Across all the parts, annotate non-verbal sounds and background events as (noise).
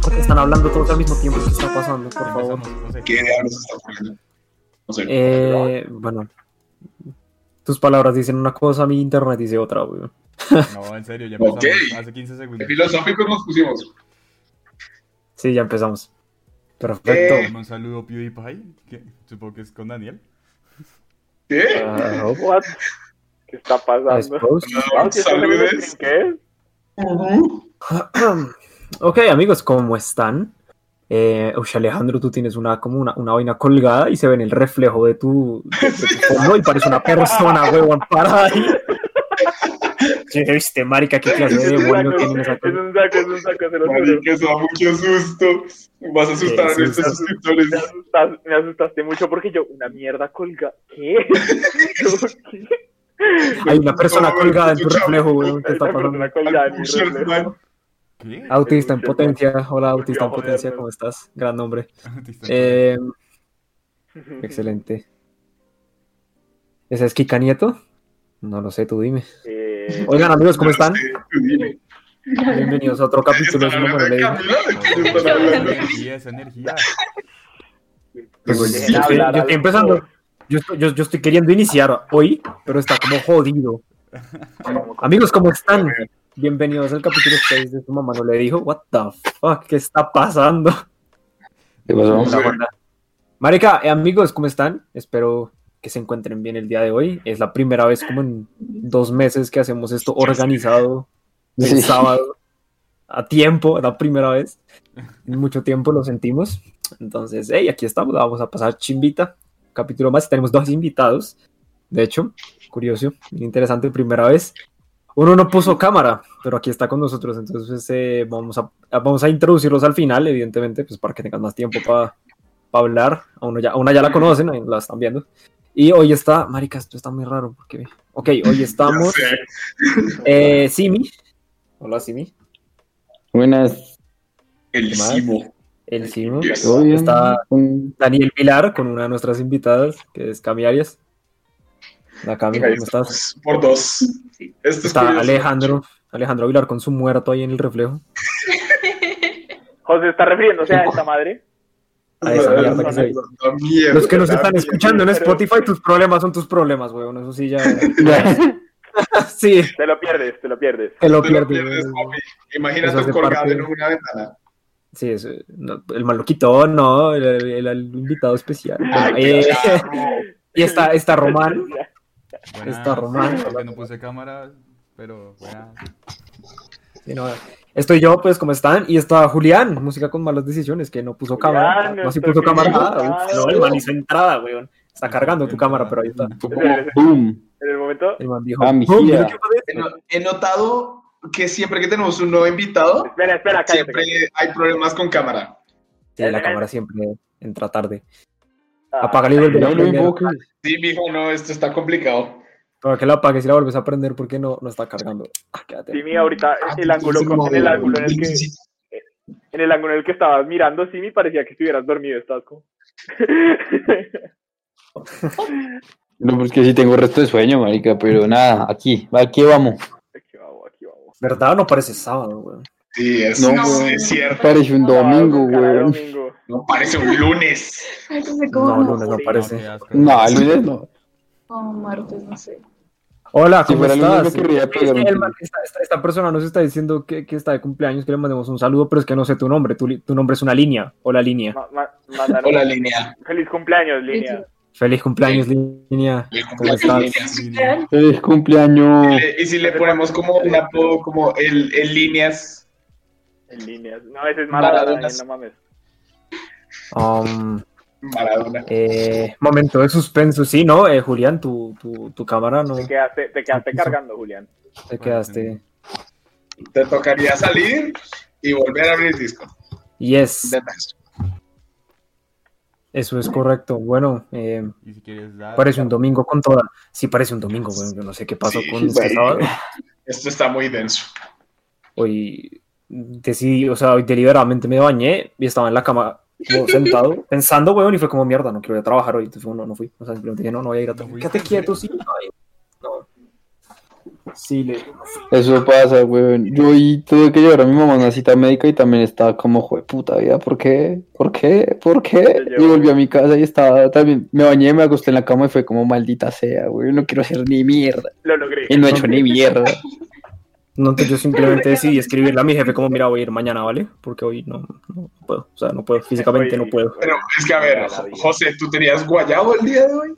Porque están hablando todos al mismo tiempo. ¿Qué está pasando? Por favor. ¿Qué está? No sé. Eh, bueno, tus palabras dicen una cosa, mi internet dice otra, güey. No, en serio, ya empezamos Ok. hace 15 Qué segundos. filosóficos nos pusimos. Sí, ya empezamos. Perfecto. Eh. Un saludo PewDiePie, que supongo que es con Daniel. ¿Qué? Ah, (laughs) What? ¿Qué está pasando? Ah, ¿sí estás en el Saludes. ¿Qué (clears throat) ok, amigos, ¿cómo están? Eh, uy, Alejandro, tú tienes una como una, una vaina colgada y se ve en el reflejo de tu, de, de tu fondo y parece una persona, (laughs) huevón, parada ahí. ¿Qué viste, marica? ¿Qué clase de Es saco, tiene esa es un saco, es un saco, se lo. Marica, eso da mucho susto. Vas a asustar a nuestros suscriptores. Me, asustas- me asustaste mucho porque yo, una mierda colga. ¿Qué? (laughs) ¿Qué? Hay una persona colgada en tu reflejo. ¿Qué Hay está una pasando? persona colgada en mi reflejo. ¿Qué? Autista en potencia. Hola, autista en potencia. ¿cómo estás? Gran nombre. (laughs) Eh, excelente. ¿Ese es Kika Nieto? No lo sé, tú dime. Eh, Oigan, amigos, ¿cómo están? Sí, tú dime. Bienvenidos a otro capítulo. Pues, yo, estoy, yo estoy empezando. Yo estoy, yo, yo estoy queriendo iniciar hoy, pero está como jodido. (laughs) Amigos, ¿cómo están? Bienvenidos al capítulo 6 de Su Mamá no le dijo. What the fuck, ¿qué está pasando? Marica, eh, amigos, ¿cómo están? Espero que se encuentren bien el día de hoy. Es la primera vez como en dos meses que hacemos esto organizado el Sí. sábado a tiempo, la primera vez. En mucho tiempo lo sentimos. Entonces, hey, aquí estamos, vamos a pasar chimbita. Capítulo más, tenemos dos invitados. De hecho, curioso, interesante, primera vez. Uno no puso cámara, pero aquí está con nosotros. Entonces, eh, vamos, a, vamos a introducirlos al final, evidentemente, pues para que tengan más tiempo para hablar. A, uno ya, a una ya la conocen, ahí la están viendo. Y hoy está, marica, esto está muy raro. Porque... Ok, hoy (laughs) estamos. Eh, Simi. Hola, Simi. Buenas. El. Simo. El Simo. Está Daniel Pilar con una de nuestras invitadas, que es Cami Arias. La Cami, ¿cómo estás? Por dos. Esto Está. Alejandro. Alejandro Aguilar con su muerto ahí en el reflejo. (laughs) José está refiriéndose a esta madre. A esa mierda que se ve. la mierda, Los que nos están mierda. escuchando en Spotify, tus problemas son tus problemas, weón. Eso sí ya. (laughs) (laughs) sí, Te lo pierdes, te lo pierdes. te lo Te lo pierdes. Eso Imagínate colgado parte- en una ventana. Sí, es, no, el mal lo quitó, no, el, el- el invitado especial. Ay, Eh, y está, está Román. Buenas. Está (laughs) Román. Porque no puse cámara, pero buenas. Sí, no, estoy yo, pues, ¿cómo están? Y está Julián, música con malas decisiones, que no puso Julián, cámara. No, sí nuestro puso cámara. nada. No, el man hizo entrada, weón. Está cargando tu cámara, pero ahí está. Boom. En el momento. El man dijo, Ah, mi "Pum, tía". mira qué padre". He no- notado que siempre que tenemos un nuevo invitado, Espera, espera, cállate. siempre hay problemas con cámara. Sí, la cámara siempre entra tarde. Apágale y vuelve a prender. Sí, mijo, no, esto está complicado. Para que la apagues y la vuelves a prender porque no, no está cargando. Ah, quédate. Simi, ahorita Ah, el ángulo, sí, con- en el ángulo en el que sí, en el ángulo en el que estabas mirando, Simi, parecía que estuvieras dormido, estabas como. (laughs) No, pues que sí tengo resto de sueño, marica, pero nada, aquí, aquí vamos. aquí vamos, aquí vamos. ¿Verdad? No parece sábado, weón. Sí, es, No, es- güey. es cierto. Parece un domingo, domingo. No parece un lunes. Ay, no sé No, cómo. lunes no parece. No, el lunes no. O martes, no sé. Hola, ¿cómo estás? esta, esta- esta persona nos está diciendo que, que está de cumpleaños, que le mandemos un saludo, pero es que no sé tu nombre. Tu, tu nombre es una línea. Hola, línea. Ma- ma- Hola, línea. Feliz cumpleaños, línea. Feliz cumpleaños, línea. Feliz ¿Cómo cumpleaños. Feliz cumpleaños. Y si le ponemos como un apodo como el, el líneas, En líneas. No, ese es Maradona, no mames. Um, Maradona. eh, momento de suspenso, sí, ¿no? Eh, Julián, tu, tu, tu cámara no Te quedaste, te quedaste cargando, Julián. te quedaste. Te tocaría salir y volver a abrir disco. Yes. Eso es correcto. Bueno, eh, Y si quieres dar. parece un domingo con toda. Sí, parece un domingo, weón. Yo no sé qué pasó Sí, con este sábado. Esto está muy denso. Hoy decidí, o sea, hoy deliberadamente me bañé y estaba en la cama como (laughs) sentado, pensando, weón, y fue como mierda, no quiero ir a trabajar hoy. Entonces, bueno, no fui. O sea, simplemente dije, no, no voy a ir a ¿No trabajar. Quédate quieto, sí. No. Sí, le no. Eso pasa, weón. Yo hoy tuve que llevar a mi mamá a una cita médica y también estaba como, jue puta vida, ¿por qué? ¿Por qué? ¿Por qué? Y volví a mi casa y estaba también, me bañé, me acosté en la cama y fue como, maldita sea, weón, no quiero hacer ni mierda. Lo logré. Y no he hecho ni (laughs) mierda. No, entonces yo simplemente (laughs) decidí escribirle a mi jefe como, mira, voy a ir mañana, ¿vale? Porque hoy no, no puedo, o sea, no puedo, físicamente no puedo. Pero es que, a ver, José, ¿tú tenías guayabo el día de hoy?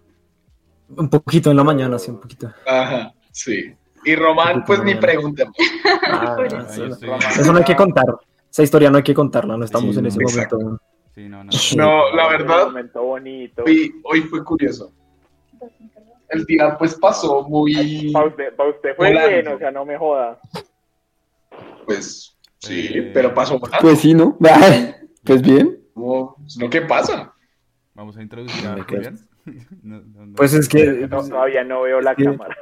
Un poquito en la mañana, sí, un poquito. Ajá, sí. Y Román, pues ni preguntemos. Ah, (laughs) Ahí eso, no hay que contar. Esa historia no hay que contarla, no estamos Sí, en ese. Exacto. momento. Sí, no, no. No, la verdad, momento bonito. hoy, hoy fue curioso. El día, pues, pasó muy, Para usted, pa' usted fue Volando. bien, o sea, no me joda. pues, sí, Eh, pero pasó volando. Pues sí, ¿no? (laughs) Pues bien. Es lo que pasa. Vamos a introducir a. (laughs) No, no, no. Pues es que No, todavía no veo la Sí. cámara.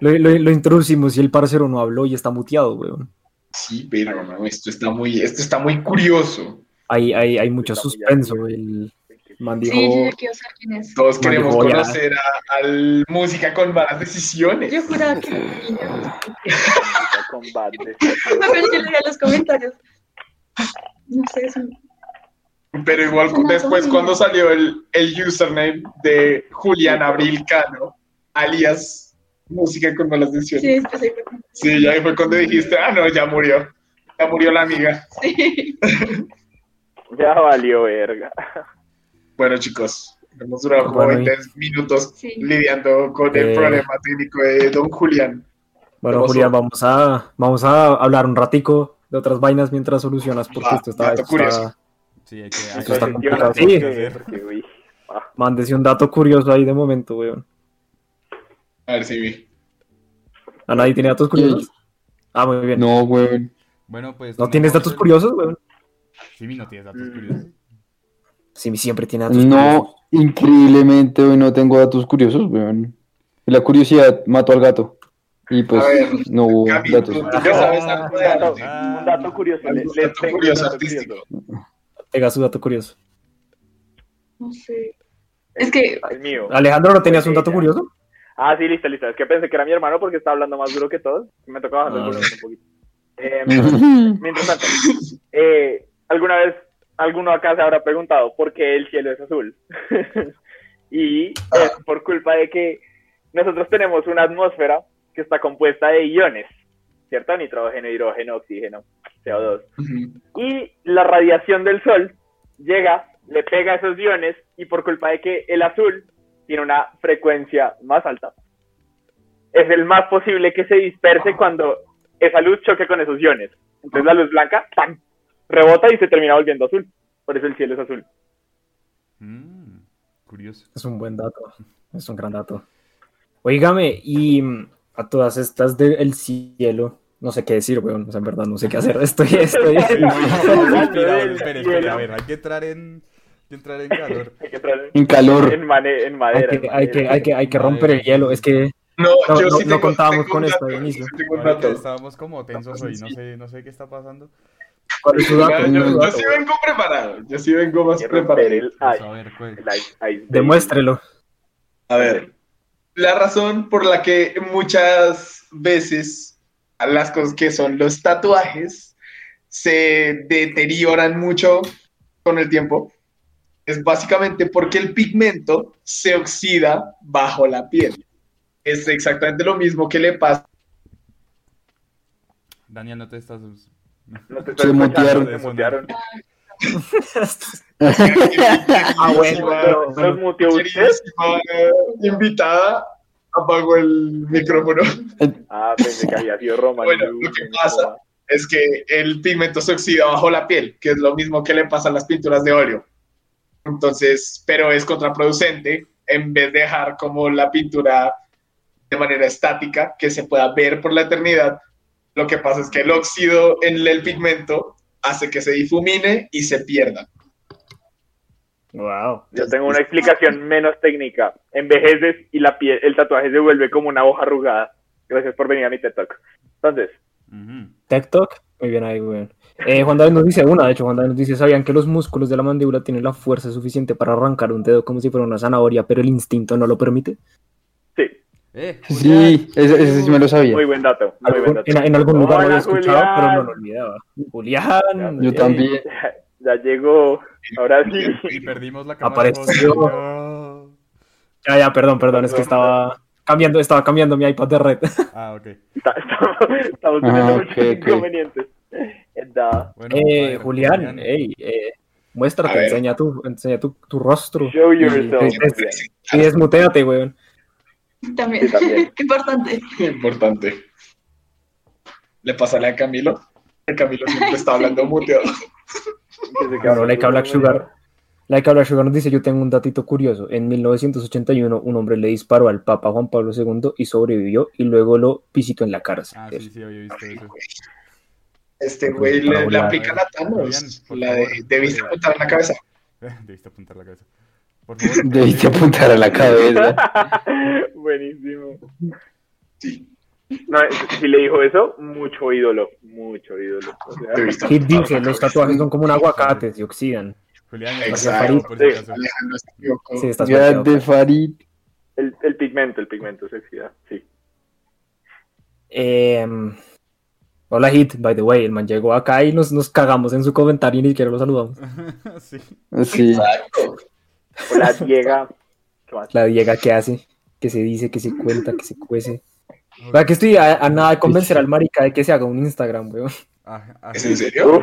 lo, lo- lo introducimos y el parcero no habló y está muteado, weón. Sí, pero no, esto está muy, esto está muy curioso. Hay, hay, hay mucho Está suspenso. El man dijo, Sí, yo ya quiero saber quién es. Todos queremos a- conocer a, al música con malas decisiones. Yo juraba que era (laughs) un niño. Con bad de- No, pero yo leía los comentarios. No sé, es un... Pero igual después cuando salió el, el username de Julián Abril Cano, alias música con malas Sí, decisiones. después ahí fue como- Sí, ya ahí fue cuando dijiste, ah, no, ya murió. Ya murió la amiga. Sí. (laughs) Ya valió verga. Bueno, chicos, hemos durado como Bueno, y- 20 minutos Sí. lidiando con el Eh. problema técnico de Don Julián. bueno. Julián, vamos a, vamos a hablar un ratico de otras vainas mientras solucionas, porque Va, esto está, dato esto está-. Sí, hay que. Esto hay está complicado. no Sí. porque, uy, ah, Mándese un dato curioso ahí de momento, weón. A ver si vi. ¿A nadie tiene datos curiosos? Ah, muy bien. ¿No, No, weón. Bueno, pues. tienes tenemos datos el- curiosos, weón? Sí, no tienes datos Mm. curiosos. Sí, siempre tiene datos curiosos. No, increíblemente hoy no tengo datos curiosos, weón. La curiosidad mató al gato. Y pues ver, no hubo Gaby, datos. ¿tú, tú qué sabes algo de un dato, arte? un dato curioso. le- Un dato tengo un curioso dato artístico. Pega su dato curioso. No sé. Es que El mío. Alejandro, ¿no tenías un dato curioso? Ah, sí, listo, listo. Es que pensé que era mi hermano porque estaba hablando más duro que todos. Me tocaba bajar el Ah. volumen un poquito. Eh, mientras tanto, (laughs) eh, ¿alguna vez alguno acá se habrá preguntado por qué el cielo es azul? (laughs) y es por culpa de que nosotros tenemos una atmósfera que está compuesta de iones, ¿cierto? Nitrógeno, hidrógeno, oxígeno, CO2. Ujú. y la radiación del sol llega, le pega a esos iones y por culpa de que el azul tiene una frecuencia más alta, es el más posible que se disperse cuando esa luz choque con esos iones. Entonces la luz blanca ¡pam! Rebota y se termina volviendo azul. Por eso el cielo es azul. Mm, curioso. Es un buen dato. Es un gran dato. Oígame, y mm, a todas estas del cielo, no sé qué decir, weón. O sea, en verdad no sé qué hacer. Estoy, estoy. (laughs) Espera, a ver, hay que entrar en, hay que entrar en calor. (laughs) Hay que entrar En calor. en, mane- en hay, madera. que, en hay, que, hay, que, hay que romper el hielo. Es que No, No, yo no- sí no tengo, contábamos tengo con esto de inicio. estábamos como tensos hoy, no sé, no sé qué está pasando. Yo, ¿Cuál es yo- su yo dato, sí vengo preparado, yo sí vengo más preparado. el Pues, a ver, pues. el ice-. Demuéstrelo. A ver, la razón por la que muchas veces las cosas que son los tatuajes se deterioran mucho con el tiempo es básicamente porque el pigmento se oxida bajo la piel. Es exactamente lo mismo que le pasa. Daniel, no te estás. No te Se mutearon. se mutearon. Ah, bueno, pero- ¿Nos pero- muteó usted? Eh, invitada apagó el micrófono. Ah, pensé que había sido Roma. Bueno, lo que pasa es que el pigmento se oxida bajo la piel, que es lo mismo que le pasa a las pinturas de óleo. Entonces, pero es contraproducente en vez de dejar como la pintura de manera estática, que se pueda ver por la eternidad. Lo que pasa es que el óxido en el pigmento hace que se difumine y se pierda. Wow. Yo tengo una explicación menos técnica. Envejeces y la piel, el tatuaje se vuelve como una hoja arrugada. Gracias por venir a mi TED Talk. Entonces, Ujú. TikTok. Muy bien ahí, weón. Eh, Juan David nos dice una, de hecho, Juan David nos dice, ¿sabían que los músculos de la mandíbula tienen la fuerza suficiente para arrancar un dedo como si fuera una zanahoria, pero el instinto no lo permite? sí, Eh, Sí, ese, ese sí me lo sabía. muy buen dato. Muy buen dato. en, en algún lugar lo había Hola, escuchado, Julián. pero no lo olvidaba. Julián. Yo eh, también. (laughs) Ya, ya llegó. Ahora sí. Y perdimos la cámara. Apareció. No. Ya, ya, perdón, perdón, es que estaba cambiando, estaba cambiando mi iPad de red. (laughs) Ah, ok. Estamos, Ah, teniendo ok, muchos inconvenientes. Da. Bueno, a Eh, Julián, ey, eh, muéstrate, enseña tu, enseña tu, tu rostro. Show Y, yourself. y, y desmuteate, weón. También. Sí, también. (laughs) Importante. Importante. Le pasarle a Camilo. Camilo siempre está hablando muteado. Claro, Like a Black Sugar. Like a Black Sugar nos dice, yo tengo un datito curioso. En 1981 un hombre le disparó al Papa Juan Pablo II y sobrevivió y luego lo visitó en la cárcel. Ah, sí, sí, había visto eso. Este güey le, le aplica la Thanos. La de debiste apuntar en la cabeza. Debiste apuntar la cabeza. (laughs) Por favor. (laughs) Debiste apuntar a la cabeza. (laughs) Buenísimo. Sí. No, si le dijo eso, mucho ídolo. Mucho ídolo. O sea, Debiste Hit dice, los tatuajes son como un aguacate, se oxidan. Julián, Exacto. Por si. Alejandro se equivocó. Sí, estás de Farid. el, el pigmento, el pigmento, sexidad. Sí. Em, hola Hit, by the way, el man llegó acá y nos, nos cagamos en su comentario y ni siquiera lo saludamos. (laughs) sí. Sí. Exacto. Hola, Diega. ¿Qué más? La Diega que hace, que se dice, que se cuenta, que se cuece. ¿Para que estoy a, a nada de convencer al marica de que se haga un Instagram, weón? Ah, ah, ¿Es en serio?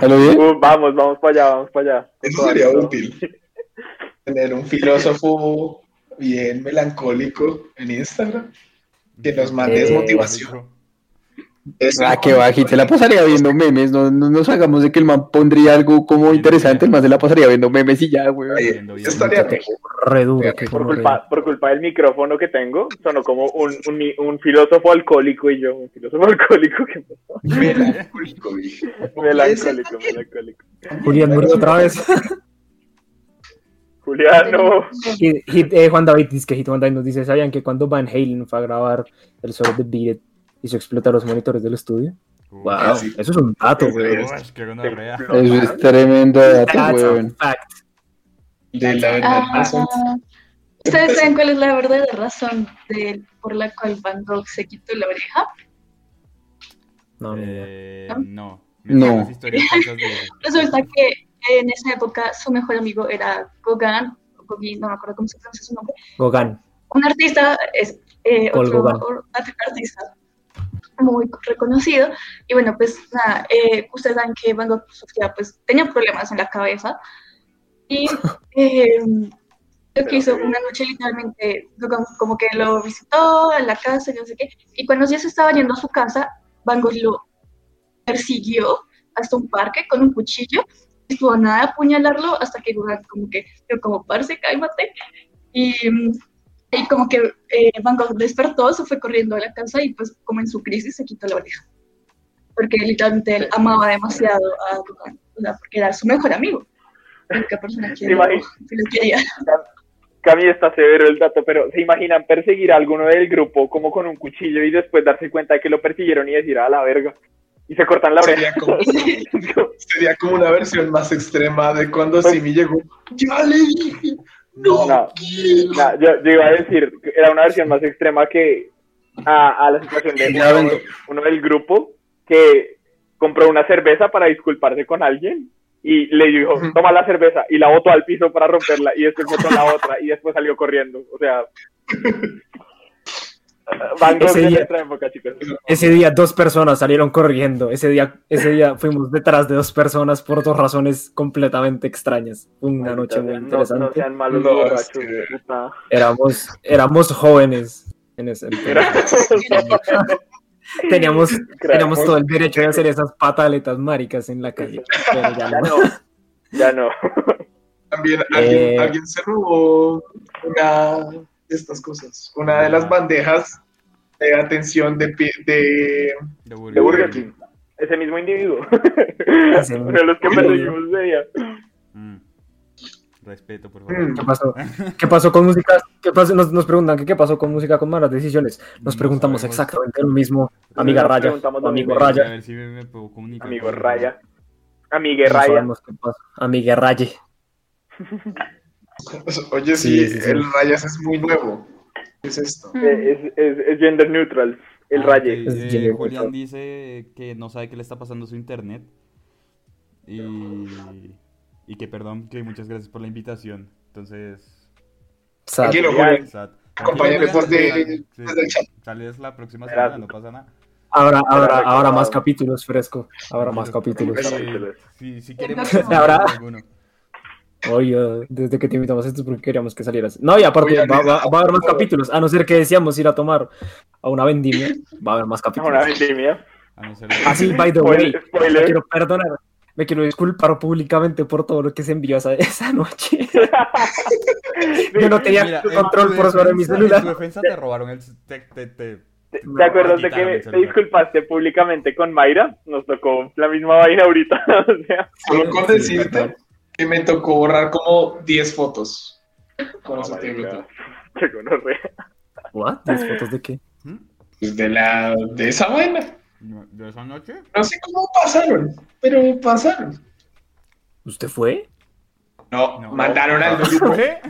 Vamos, vamos para allá, vamos para allá. Eso sería útil. Tener un filósofo bien melancólico en Instagram que nos mande Eh, motivación. Ah, que va, Hit se la pasaría viendo memes. No, no nos hagamos de que el man pondría algo como interesante. El man se la pasaría viendo memes y ya, güey. Estaría Re duro, que Por culpa, por culpa del micrófono que tengo, sonó como un, un, un filósofo alcohólico y yo, un filósofo (laughs) alcohólico que melancólico. melancólico, melancólico. Julián murió otra vez. Juliano, Hit- Hit- eh, Juan David dice que Hit Juan David nos dice, ¿sabían que cuando Van Halen fue a grabar el solo de Beat It, hizo explotar los monitores del estudio? Uy, Wow, sí. eso es un dato, güey. gonorrea. Eso es tremendo dato, fact. De la verdad, Ah, razón. ¿Ustedes saben cuál es la verdadera razón de, por la cual Van Gogh se quitó la oreja? No. Eh, ¿No? no. No. (laughs) Resulta que en esa época su mejor amigo era Gauguin, Gauguin, no me acuerdo cómo se pronuncia su nombre, Gauguin. un artista, es, eh, Gauguin. otro artista muy reconocido. Y bueno, pues nada, eh, ustedes saben que Van Gogh sufría, pues tenía problemas en la cabeza. Y (laughs) eh, lo que hizo una noche literalmente, como que lo visitó en la casa y no sé qué. Y cuando ya se estaba yendo a su casa, Van Gogh lo persiguió hasta un parque con un cuchillo. Estuvo a nada de apuñalarlo hasta que Gauguin como que, como, parce, cálmate. Y, mm, y como que eh, Van Gogh despertó, se fue corriendo a la casa y pues como en su crisis se quitó la oreja. Porque literalmente él amaba demasiado a Gauguin, o sea, porque era su mejor amigo. La única persona que ¿Te lo, imaginas? que lo quería. Cami está severo el dato, pero ¿se imaginan perseguir a alguno del grupo como con un cuchillo y después darse cuenta de que lo persiguieron y decir a la verga? Y se cortan la Sería oreja. como, (laughs) sería como una versión más extrema de cuando Simi llegó. Ya le dije, no, No, quiero". No, yo, yo iba a decir, que era una versión más extrema que a, a la situación de uno, uno del grupo que compró una cerveza para disculparse con alguien y le dijo, toma la cerveza y la botó al piso para romperla y después botó la otra y después salió corriendo. O sea, (laughs) (laughs) Van Gogh Ese de día- nuestra época, chicos. Ese día dos personas salieron corriendo. Ese día, ese día fuimos detrás de dos personas por dos razones completamente extrañas. Una noche muy No- No, interesante. sean malos No, borrachos. es que- puta. Éramos, éramos jóvenes en ese (laughs) entonces. Teníamos, teníamos todo el derecho de hacer esas pataletas maricas en la calle. Pero ya Ya no. no, ya no. También alguien, Eh. alguien se robó una estas cosas, una de las bandejas de atención de, de De De Burger Burger King. King. Ese mismo individuo. Ese (laughs) Uno de los que perseguimos ese día. Mm. Respeto, por favor. Mm. ¿Qué pasó? ¿Qué pasó con música? ¿Qué pasó? Nos, nos preguntan que qué pasó con música con malas decisiones. Nos No preguntamos sabemos. exactamente lo mismo. Amiga Nos Raya, preguntamos amigo mismo. A Raya. ver si me, me puedo comunicar. Amigo. Raya. Amigue No Raya. sabemos qué pasó. Amiga Raye. (laughs) (laughs) Oye, Sí, sí, sí, sí. el Rayas es muy nuevo. ¿Qué es esto? Eh, Es, es, es gender neutral. El Ah, Es eh, Julián dice que no sabe qué le está pasando a su internet. Y, y que perdón, que muchas gracias por la invitación. Entonces. Tranquilo, Julián. el chat. Sales la próxima semana, no pasa nada. Ahora, ahora, ahora más capítulos fresco. Ahora más capítulos. Sí, sí, si queremos. (laughs) Ahora- alguno. Oye, desde que te invitamos a esto es porque queríamos que salieras. No, y aparte Oye, va, va- va a haber más capítulos. A no ser que decíamos ir a tomar a una vendimia, va a haber más Una capítulos. vendimia. Ah, A no ser Así, by the way, Spoiler. me spoiler. quiero perdonar. Me quiero disculpar públicamente por todo lo que se envió esa, esa noche. (laughs) Yo no tenía Mira, control por sobre mi celular. En tu defensa te robaron el. Te, te, te- ¿Te te acuerdas de que te disculpaste públicamente con Mayra? Nos tocó la misma vaina ahorita. (laughs) o sea, Solo con Sí, decirte me tocó borrar como 10 fotos. Con marica. todo. (laughs) Qué gonorrea. ¿What? ¿Las fotos de qué? ¿Mm? Pues de, la, de esa vaina. ¿De esa noche? No sé cómo pasaron, pero pasaron. ¿Usted fue? No, No. mandaron al ¿Qué? José,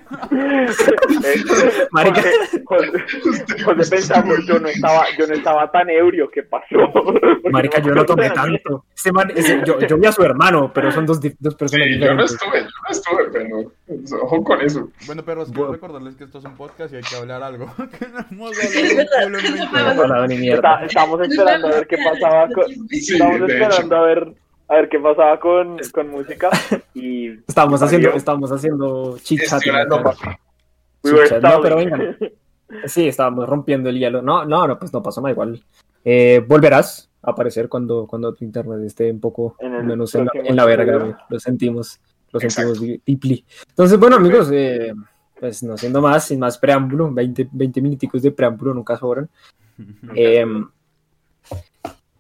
José pensamos, yo no estaba, yo no estaba tan ebrio, ¿qué pasó? (laughs) Porque Marica, yo no tomé tanto. Ese man- ese- yo, yo vi a su hermano, pero son dos, dos personas Sí, yo no diferentes. estuve, yo no estuve, pero ojo con eso. Bueno, perros, quiero Bueno. recordarles que esto es un podcast y hay que hablar algo. (laughs) que no hemos Es hablado verdad. un culo en 20 No horas. hablaba ni Está- mierda. Estamos esperando a ver qué pasaba con, Sí, estamos esperando a ver, a ver qué pasaba con, con música y (laughs) Estábamos y haciendo, valió. estábamos haciendo Chit-chat. No, pero vengan. (laughs) Sí, estábamos rompiendo el hielo. No, no, no, pues no pasó nada igual. Eh, volverás a aparecer cuando, cuando tu internet esté un poco En el menos en la, en la verga. güey. Lo sentimos, lo Exacto. sentimos deeply. Entonces, bueno, amigos, eh, pues no siendo más, sin más preámbulo, 20, 20 minuticos de preámbulo nunca sobran. Eh,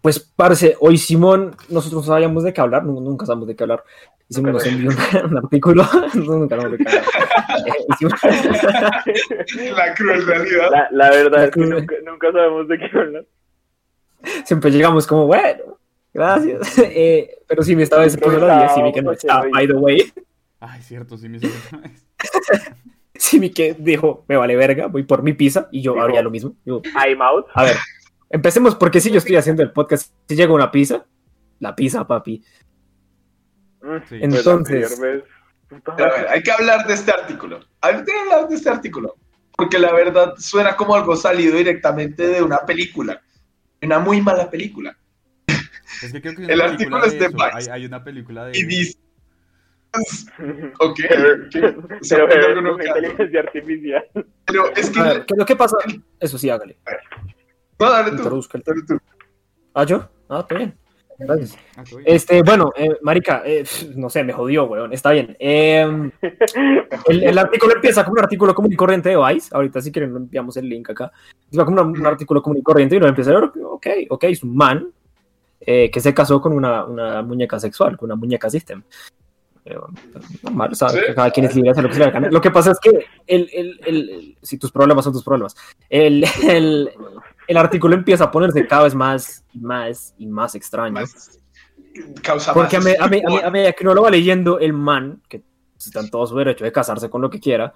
pues, parce, hoy Simón, nosotros no sabíamos de qué hablar, nu- nunca sabemos de qué hablar. Y Simón nos envió un, (laughs) un artículo, (laughs) nunca sabemos de qué hablar. (laughs) Eh, hicimos- La cruel realidad. La, la verdad La es que nunca, nunca sabemos de qué hablar. siempre llegamos como, bueno, gracias. Eh, pero sí, esta vez se puso la 10, Simi que no está, by the way. Ay, cierto, sí me hizo otra vez. Simi que dijo, me vale verga, voy por mi pizza, y yo Dijo. haría lo mismo. Digo, I'm out. a ver, empecemos porque si yo estoy haciendo el podcast, si llega una pizza, la pizza, papi. Sí. pues Entonces- vez, a ver, hay que hablar de este artículo. Hay que hablar de este artículo. Porque la verdad suena como algo salido directamente de una película. Una muy mala película. Es que creo que El artículo es de eso. Vice. Hay, hay una película de. Y dice. (laughs) Ok. Pero, (laughs) es artificial. Pero es que. A ver, ¿qué es lo que pasa? Eso sí, hágale. No, dale tú. El Dale tú. ¿Ah, yo? Ah, está bien. Gracias. Ah, bien. Este, bueno, eh, marica, eh, no sé, me jodió, weón. Está bien. Eh, (laughs) el, el artículo empieza como un artículo común y corriente de Vice. Ahorita si quieren enviamos el link acá. Empieza como un, un artículo común y corriente y uno empieza a ver, ok, ok, es un man eh, que se casó con una, una muñeca sexual, con una muñeca system. Eh, normal, o sea, Sí. cada quien es libre de hacer lo que se le gana. Lo que pasa es que el, el, el, el- si tus problemas son tus problemas, el, (laughs) el, artículo empieza a ponerse cada vez más y más y más extraño. Más- Causa Porque a, más me- a, me- a, a medida que uno lo va leyendo, el man, que está en todo su derecho de casarse con lo que quiera,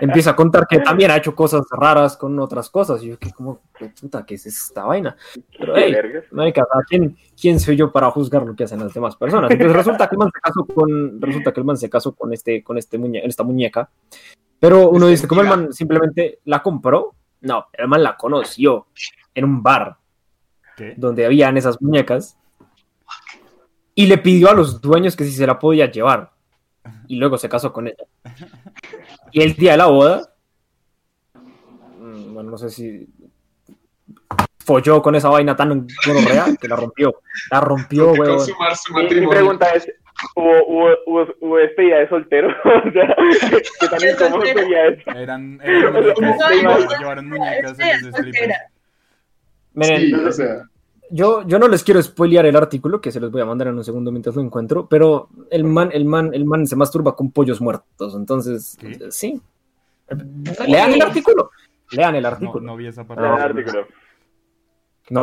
empieza a contar que también ha hecho cosas raras con otras cosas. Y yo, que como, ¿qué puta, ¿qué es esta vaina? Pero, hey, marica, ¿a ¿quién, ¿quién soy yo para juzgar lo que hacen las demás personas? Entonces resulta que el man se casó con, resulta que el man se casó con, este, con este muñe- esta muñeca. Pero uno Es dice, ¿cómo el man simplemente la compró? No, el man la conoció en un bar ¿Qué? donde habían esas muñecas y le pidió a los dueños que si se la podía llevar y luego se casó con ella. (laughs) Y el día de la boda, mm, bueno, no sé si folló con esa vaina tan gonorrea que la rompió. La rompió, weón. Mi, pregunta es, ¿hubo, hubo, hubo, hubo despedida de soltero? (laughs) o sea, ¿qué tan De incómodo soltero. sería eso? Eran, eran muñecas. No, llevaron- no, llevaron muñecas. Miren, o sea, Yo, yo no les quiero spoilear el artículo, que se los voy a mandar en un segundo mientras lo encuentro, pero el man, el man, el man se masturba con pollos muertos, entonces, ¿Qué? sí. Lean el artículo. Lean el No, artículo. no No, vi esa parte. En el artículo.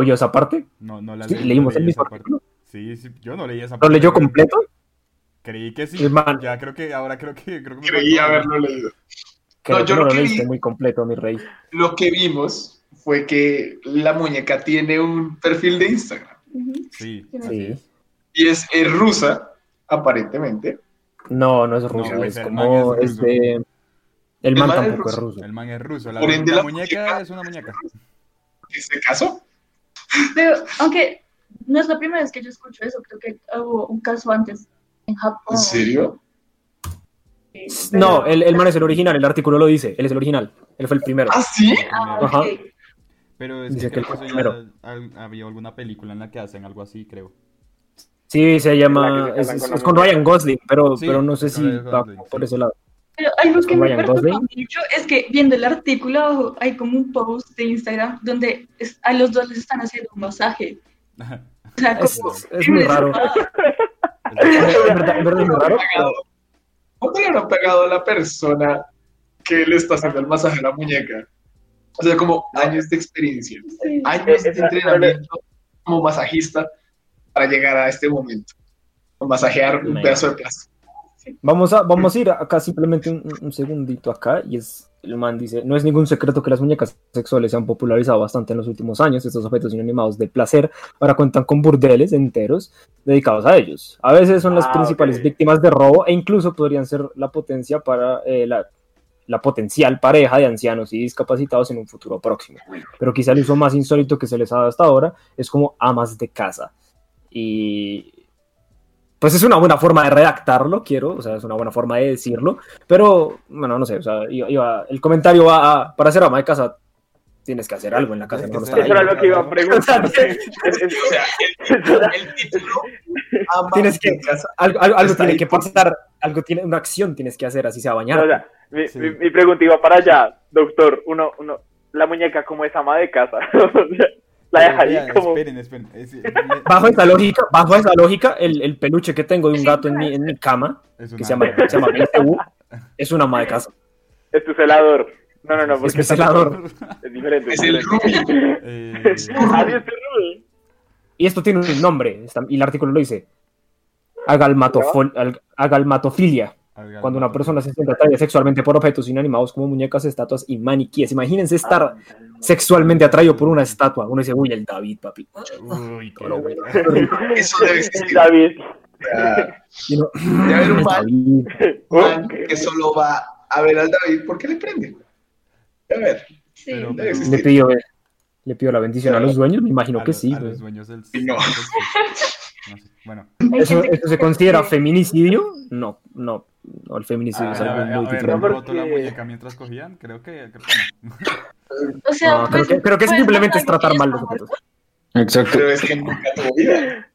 vio esa parte? No, no la Sí, leí, leímos no el leí mismo esa parte. artículo. Sí, sí, yo no leí esa ¿Lo parte. leyó pero completo? Creí que sí. El man- Ya creo que, ahora creo que, creo que me Creí haberlo leído. Creo yo que no lo lo leíste vi- muy completo, mi rey. Lo que vimos fue que la muñeca tiene un perfil de Instagram. Sí, Sí. y es, es rusa, aparentemente. No, no es ruso, No, es como man es es de... El man tampoco es ruso. ruso. El man es ruso. La, Por ende, la la muñeca muñeca- es una muñeca. ¿En este caso? Pero, aunque no es la primera vez que yo escucho eso, creo que hubo un caso antes en Japón. ¿En serio? Sí, No, el, el man es el original, el artículo lo dice, él es el original, él fue el primero. ¿Ah, sí? Ah, Ajá. Pero es Dice que que creo el que eso primero. ya al- había alguna película en la que hacen algo así, creo. Sí, se La llama, es, con es. Ryan Gosling, pero, Sí, pero no sé si va por sí. ese lado. Pero algo que Con me Ryan perturba Gosling. mucho es que viendo el artículo abajo hay como un post de Instagram donde es- a los dos les están haciendo un masaje. O sea, Es, como... es es muy raro. ¿Cómo le habrá pegado a la persona que le está haciendo el masaje a la muñeca? O sea, como años de experiencia, Sí. años de entrenamiento como masajista para llegar a este momento. O masajear un pedazo de plástico. Vamos a, vamos a ir acá simplemente un, un segundito acá y es, el man dice, no es ningún secreto que las muñecas sexuales se han popularizado bastante en los últimos años, estos objetos inanimados de placer ahora cuentan con burdeles enteros dedicados a ellos. A veces son las Ah, principales víctimas de robo e incluso podrían ser la potencia para eh, la, la potencial pareja de ancianos y discapacitados en un futuro próximo. Pero quizá el uso más insólito que se les ha dado hasta ahora es como amas de casa. Y pues es una buena forma de redactarlo, quiero, o sea, es una buena forma de decirlo, pero bueno, no sé, o sea, iba- iba- el comentario va a, para ser ama de casa, tienes que hacer algo en la casa, Tienes no Eso ahí. era lo que iba a preguntar. Es- (laughs) es- O sea, el, (laughs) el título ama Tienes que-. Algo, algo- tiene ahí. que pasar, algo tiene, una acción tienes que hacer, así sea bañar. o sea, mi, Sí. mi, mi pregunta iba para allá, doctor. Uno, uno, la muñeca como es ama de casa. (laughs) O sea, la deja ahí Vea, como. Esperen, esperen. Es, (laughs) me- Bajo esa lógica, bajo esa lógica, el, el peluche que tengo de un gato en mi, en mi cama, es que se llama, se llama BTU, (laughs) es una ama de casa. Es tu celador. No, no, no, Es porque mi celador. es diferente. Es el. Eh, (laughs) Adiós. Y esto tiene un nombre, y el artículo lo dice. Agalmatofilia. Cuando una persona se siente atraída sexualmente por objetos inanimados como muñecas, estatuas y maniquíes. Imagínense estar sexualmente atraído por una estatua. Uno dice, uy, el David, papi. Uy, qué Todo bueno. (laughs) Eso debe existir. David. Y uno, Debe haber un el man. David. man que solo va a ver al David porque le prende. A ver, Sí. Pero- debe Le existir. pidió, le pidió la bendición a los dueños, me imagino a que los- sí. a pues. los dueños del No. No sé. Bueno, ¿Eso, se considera que- feminicidio? No, no. no, el feminicidio a es algo a muy a ver, diferente. No, ¿roto la muñeca mientras cogían? Creo que, creo que no. O sea, No, creo pues, que, creo que pues, simplemente es tratar mal los objetos. Exacto. Pero es que nunca tuvo vida.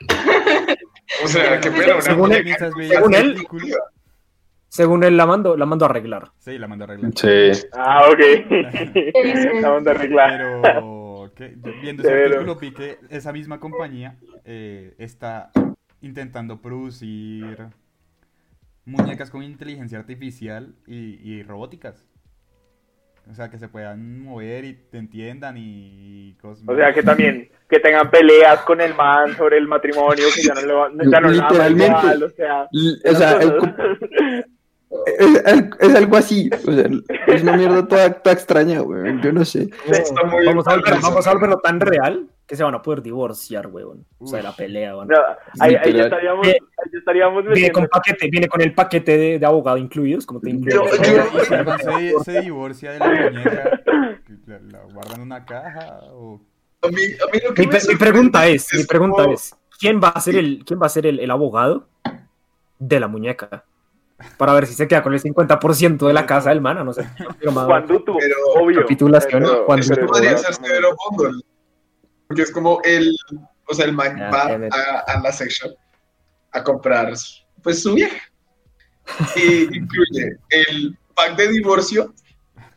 (laughs) O sea, qué pena. una Según él- según él- Según él la mando, la mando a arreglar. Sí, la mandó a arreglar. Sí. Ah, ok. (laughs) La onda arreglada. Pero viendo ese artículo vi que esa misma compañía eh, está intentando producir muñecas con inteligencia artificial y, y robóticas. O sea, que se puedan mover y te entiendan y cosas. O sea, que también que tengan peleas con el man sobre el matrimonio, que ya no lo va- ya no Literalmente. igual, o sea. L- O sea, el co- es, es algo así. O sea, es una mierda toda, toda extraña, güey. Yo no sé. Está muy Vamos a, volver- vamos a volverlo tan real que se van a poder divorciar, weón. O sea, Uf. la pelea, weón. No, ahí, ahí ya estaríamos, Eh, ahí estaríamos Viene con paquete, viene con el paquete de, de abogado incluidos, como te incluye. Yo- yo- ¿y si el man se, se divorcia de la muñeca? ¿La, la guardan en una caja? O... A mí, a mí lo que Mi, mi pregunta es, mi pregunta como- es, ¿quién va a ser el, quién va a ser el, el abogado de la muñeca? Para ver si se queda con el 50% de la casa del man, no sé. Juan Dutu, Pero- obvio. Capitulación, Pero- Juan Eso Dutu. podría ser severo. Porque es como el. O sea, el man Ah, va a, a la shop a comprar pues su vieja. Y incluye el pack de divorcio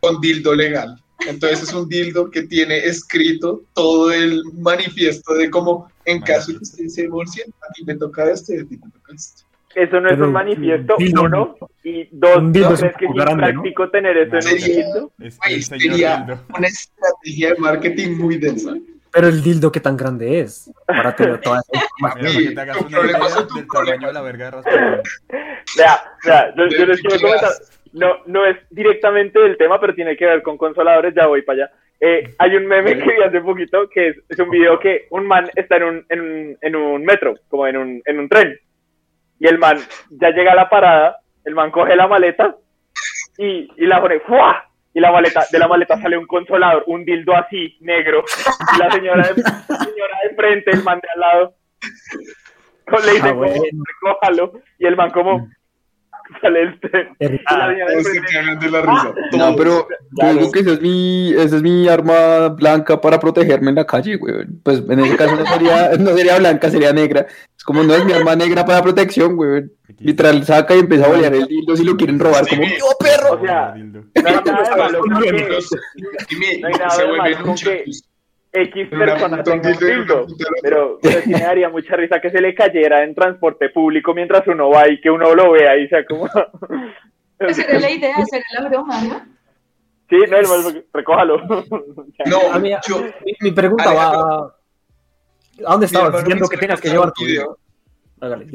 con dildo legal. Entonces es un dildo que tiene escrito todo el manifiesto de cómo en caso de que ustedes se divorcien, a ti me toca esto y a ti me toca esto. Eso no es Pero un manifiesto, dildo- uno. Y dos, un ¿no es que es grande, ¿no? práctico tener eso en un dildo? Es Güey, el señor sería Dildo. una estrategia de marketing muy densa. Pero el dildo, ¿qué tan grande es? Para tener toda esa (laughs) Mira, información. para que te hagas Tus una idea problemas son tus del tamaño problemas. de la verga de Rasputin. (laughs) Vea, vea, yo, yo les quiero comentar, no, no es directamente del tema, pero tiene que ver con consoladores, ya voy para allá. Eh, hay un meme que vi hace poquito que es, es un video que un man está en un, en un, en un metro, como en un, en un tren, y el man ya llega a la parada, el man coge la maleta y, y la pone ¡fua! Y la maleta, de la maleta sale un consolador, un dildo así, negro, y la señora de, la señora de frente, el man de al lado, le dice, Ah, bueno. recójalo, y el man como (laughs) sale el tren. Ah, de la risa. No, pero yo Claro. digo que esa es mi, esa es mi arma blanca para protegerme en la calle, güey. Pues en ese caso no sería, (laughs) no sería blanca, sería negra. Es como no es mi arma negra para protección, güey. Literal, saca y empieza a bolear el dildo si lo quieren robar. Como, ¡yo, perro! O sea, Dildo. no hay nada de malo con que Los- dime, No hay nada se de vuelven que-. X un dildo la- Pero, pero sí me daría mucha risa que se le cayera en transporte público mientras uno va y que uno lo vea y sea como... (laughs) Esa era la idea, esa era la broma, ¿no? Sí, no, el recójalo. (laughs) No, a mí- yo, mi, mi pregunta Alejandro. va... ¿A dónde Mi estabas hermano diciendo que hizo tenías que llevar tu video.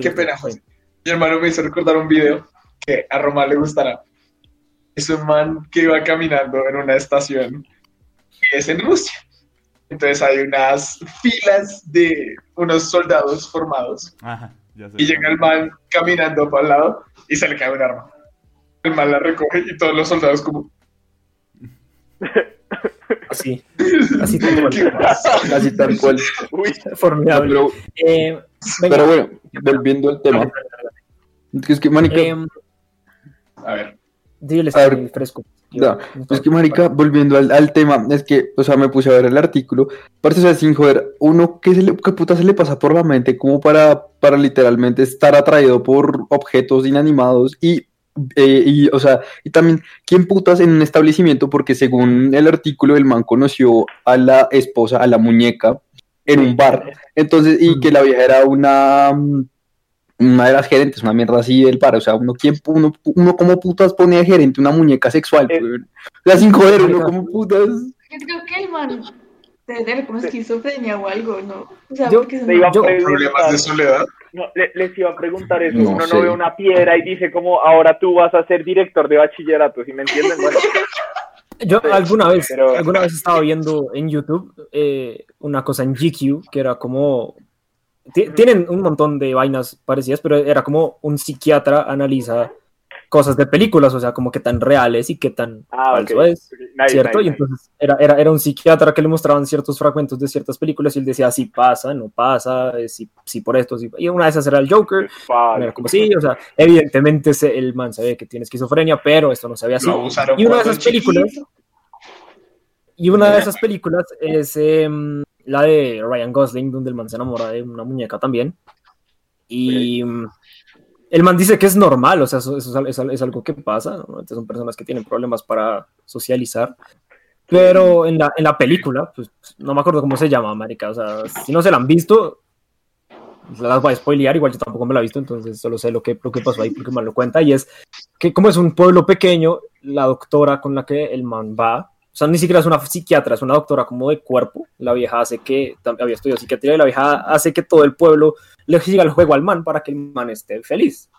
Qué pena, pues. José. Mi hermano me hizo recordar un video que a Román le gustará. Es un man que iba caminando en una estación y es en Rusia. Entonces hay unas filas de unos soldados formados Ajá, ya sé. y llega el man caminando para el lado y se le cae un arma. El man la recoge y todos los soldados como, Así, así tal cual. Así tal cual. Uy, Formidable. Pero, Eh, pero bueno, volviendo al tema. Es que, marica, Em, A ver, ver, ahí fresco. Ya, Es que, marica, volviendo al, al tema, es que, o sea, me puse a ver el artículo, parece, o sea, sin joder, uno, ¿qué, se le, qué puta se le pasa por la mente como para, para literalmente estar atraído por objetos inanimados y, eh, y, o sea, y también, ¿quién putas en un establecimiento? Porque según el artículo, el man conoció a la esposa, a la muñeca, en un bar, entonces, y que la vieja era una... una de las gerentes, una mierda así del bar, o sea, uno, ¿quién, uno, uno como putas pone de gerente una muñeca sexual, Eh, weón? O sea, sin joder, uno como putas. Yo creo que el man debe tener como esquizofrenia o algo, ¿no? O sea, Yo- porque no- iba a yo- problemas de soledad. no, le- les iba a preguntar eso, No uno sé. no ve una piedra y dice como, ahora tú vas a ser director de bachillerato, ¿sí me entienden? Bueno, Yo alguna vez, Pero- alguna vez estaba viendo en YouTube eh, una cosa en GQ que era como tienen un montón de vainas parecidas, pero era como un psiquiatra analiza cosas de películas, o sea, como que tan reales y qué tan ah, falso es, nice, ¿cierto? nice, Y entonces era, era, era un psiquiatra que le mostraban ciertos fragmentos de ciertas películas y él decía, sí pasa, no pasa, sí, sí por esto, sí. Y una de esas era el Joker, era como sí, o sea, evidentemente el man sabe que tiene esquizofrenia, pero esto no se ve así. Y una de esas películas, chiquito. y una de esas películas es em, la de Ryan Gosling, donde el man se enamora de una muñeca también. Y mm, el man dice que es normal, o sea, eso, eso es, al- es al- es algo que pasa, son personas que tienen problemas para socializar. Pero en la, en la película, pues no me acuerdo cómo se llama, marica. O sea, si no se la han visto, las voy a spoilear, igual yo tampoco me la he visto, entonces solo sé lo que, lo que pasó ahí porque me lo cuenta. Y es que como es un pueblo pequeño, la doctora con la que el man va, sea, ni siquiera es una psiquiatra, es una doctora como de cuerpo. La vieja hace que, había estudiado psiquiatría, y la vieja hace que todo el pueblo le siga el juego al man para que el man esté feliz.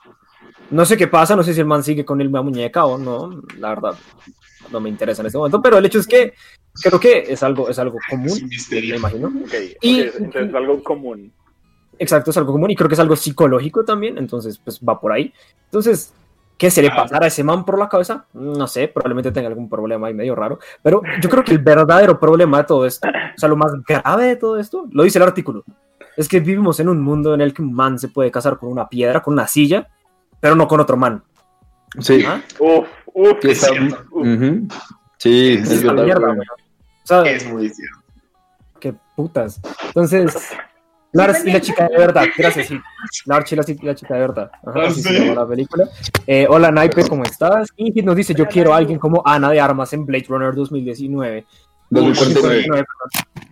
No sé qué pasa, no sé si el man sigue con el- muñeca o no, la verdad no me interesa en este momento, pero el hecho es que creo que es algo, es algo común, Es me misterio. imagino. Ok, Y- ok, entonces es algo común. Exacto, es algo común y creo que es algo psicológico también, entonces pues va por ahí. Entonces, ¿qué se le pasará a ese man por la cabeza? No sé, probablemente tenga algún problema ahí medio raro, pero yo creo que el verdadero problema de todo esto, o sea, lo más grave de todo esto, lo dice el artículo, es que vivimos en un mundo en el que un man se puede casar con una piedra, con una silla, pero no con otro man. Sí, ¿ah? Uf, uf, ujú. Sí, Es Es es mierda. O sea, Es muy cierto. qué putas. Entonces, Lars y la chica de verdad, gracias, sí. Lars y la, la chica de verdad. Ajá, Ah, así se ¿sí? llama la película. Eh, hola, Naipe, ¿cómo estás? Y Hit nos dice, yo quiero a alguien como Ana de Armas en Blade Runner 2019. 2049. 2049, perdón.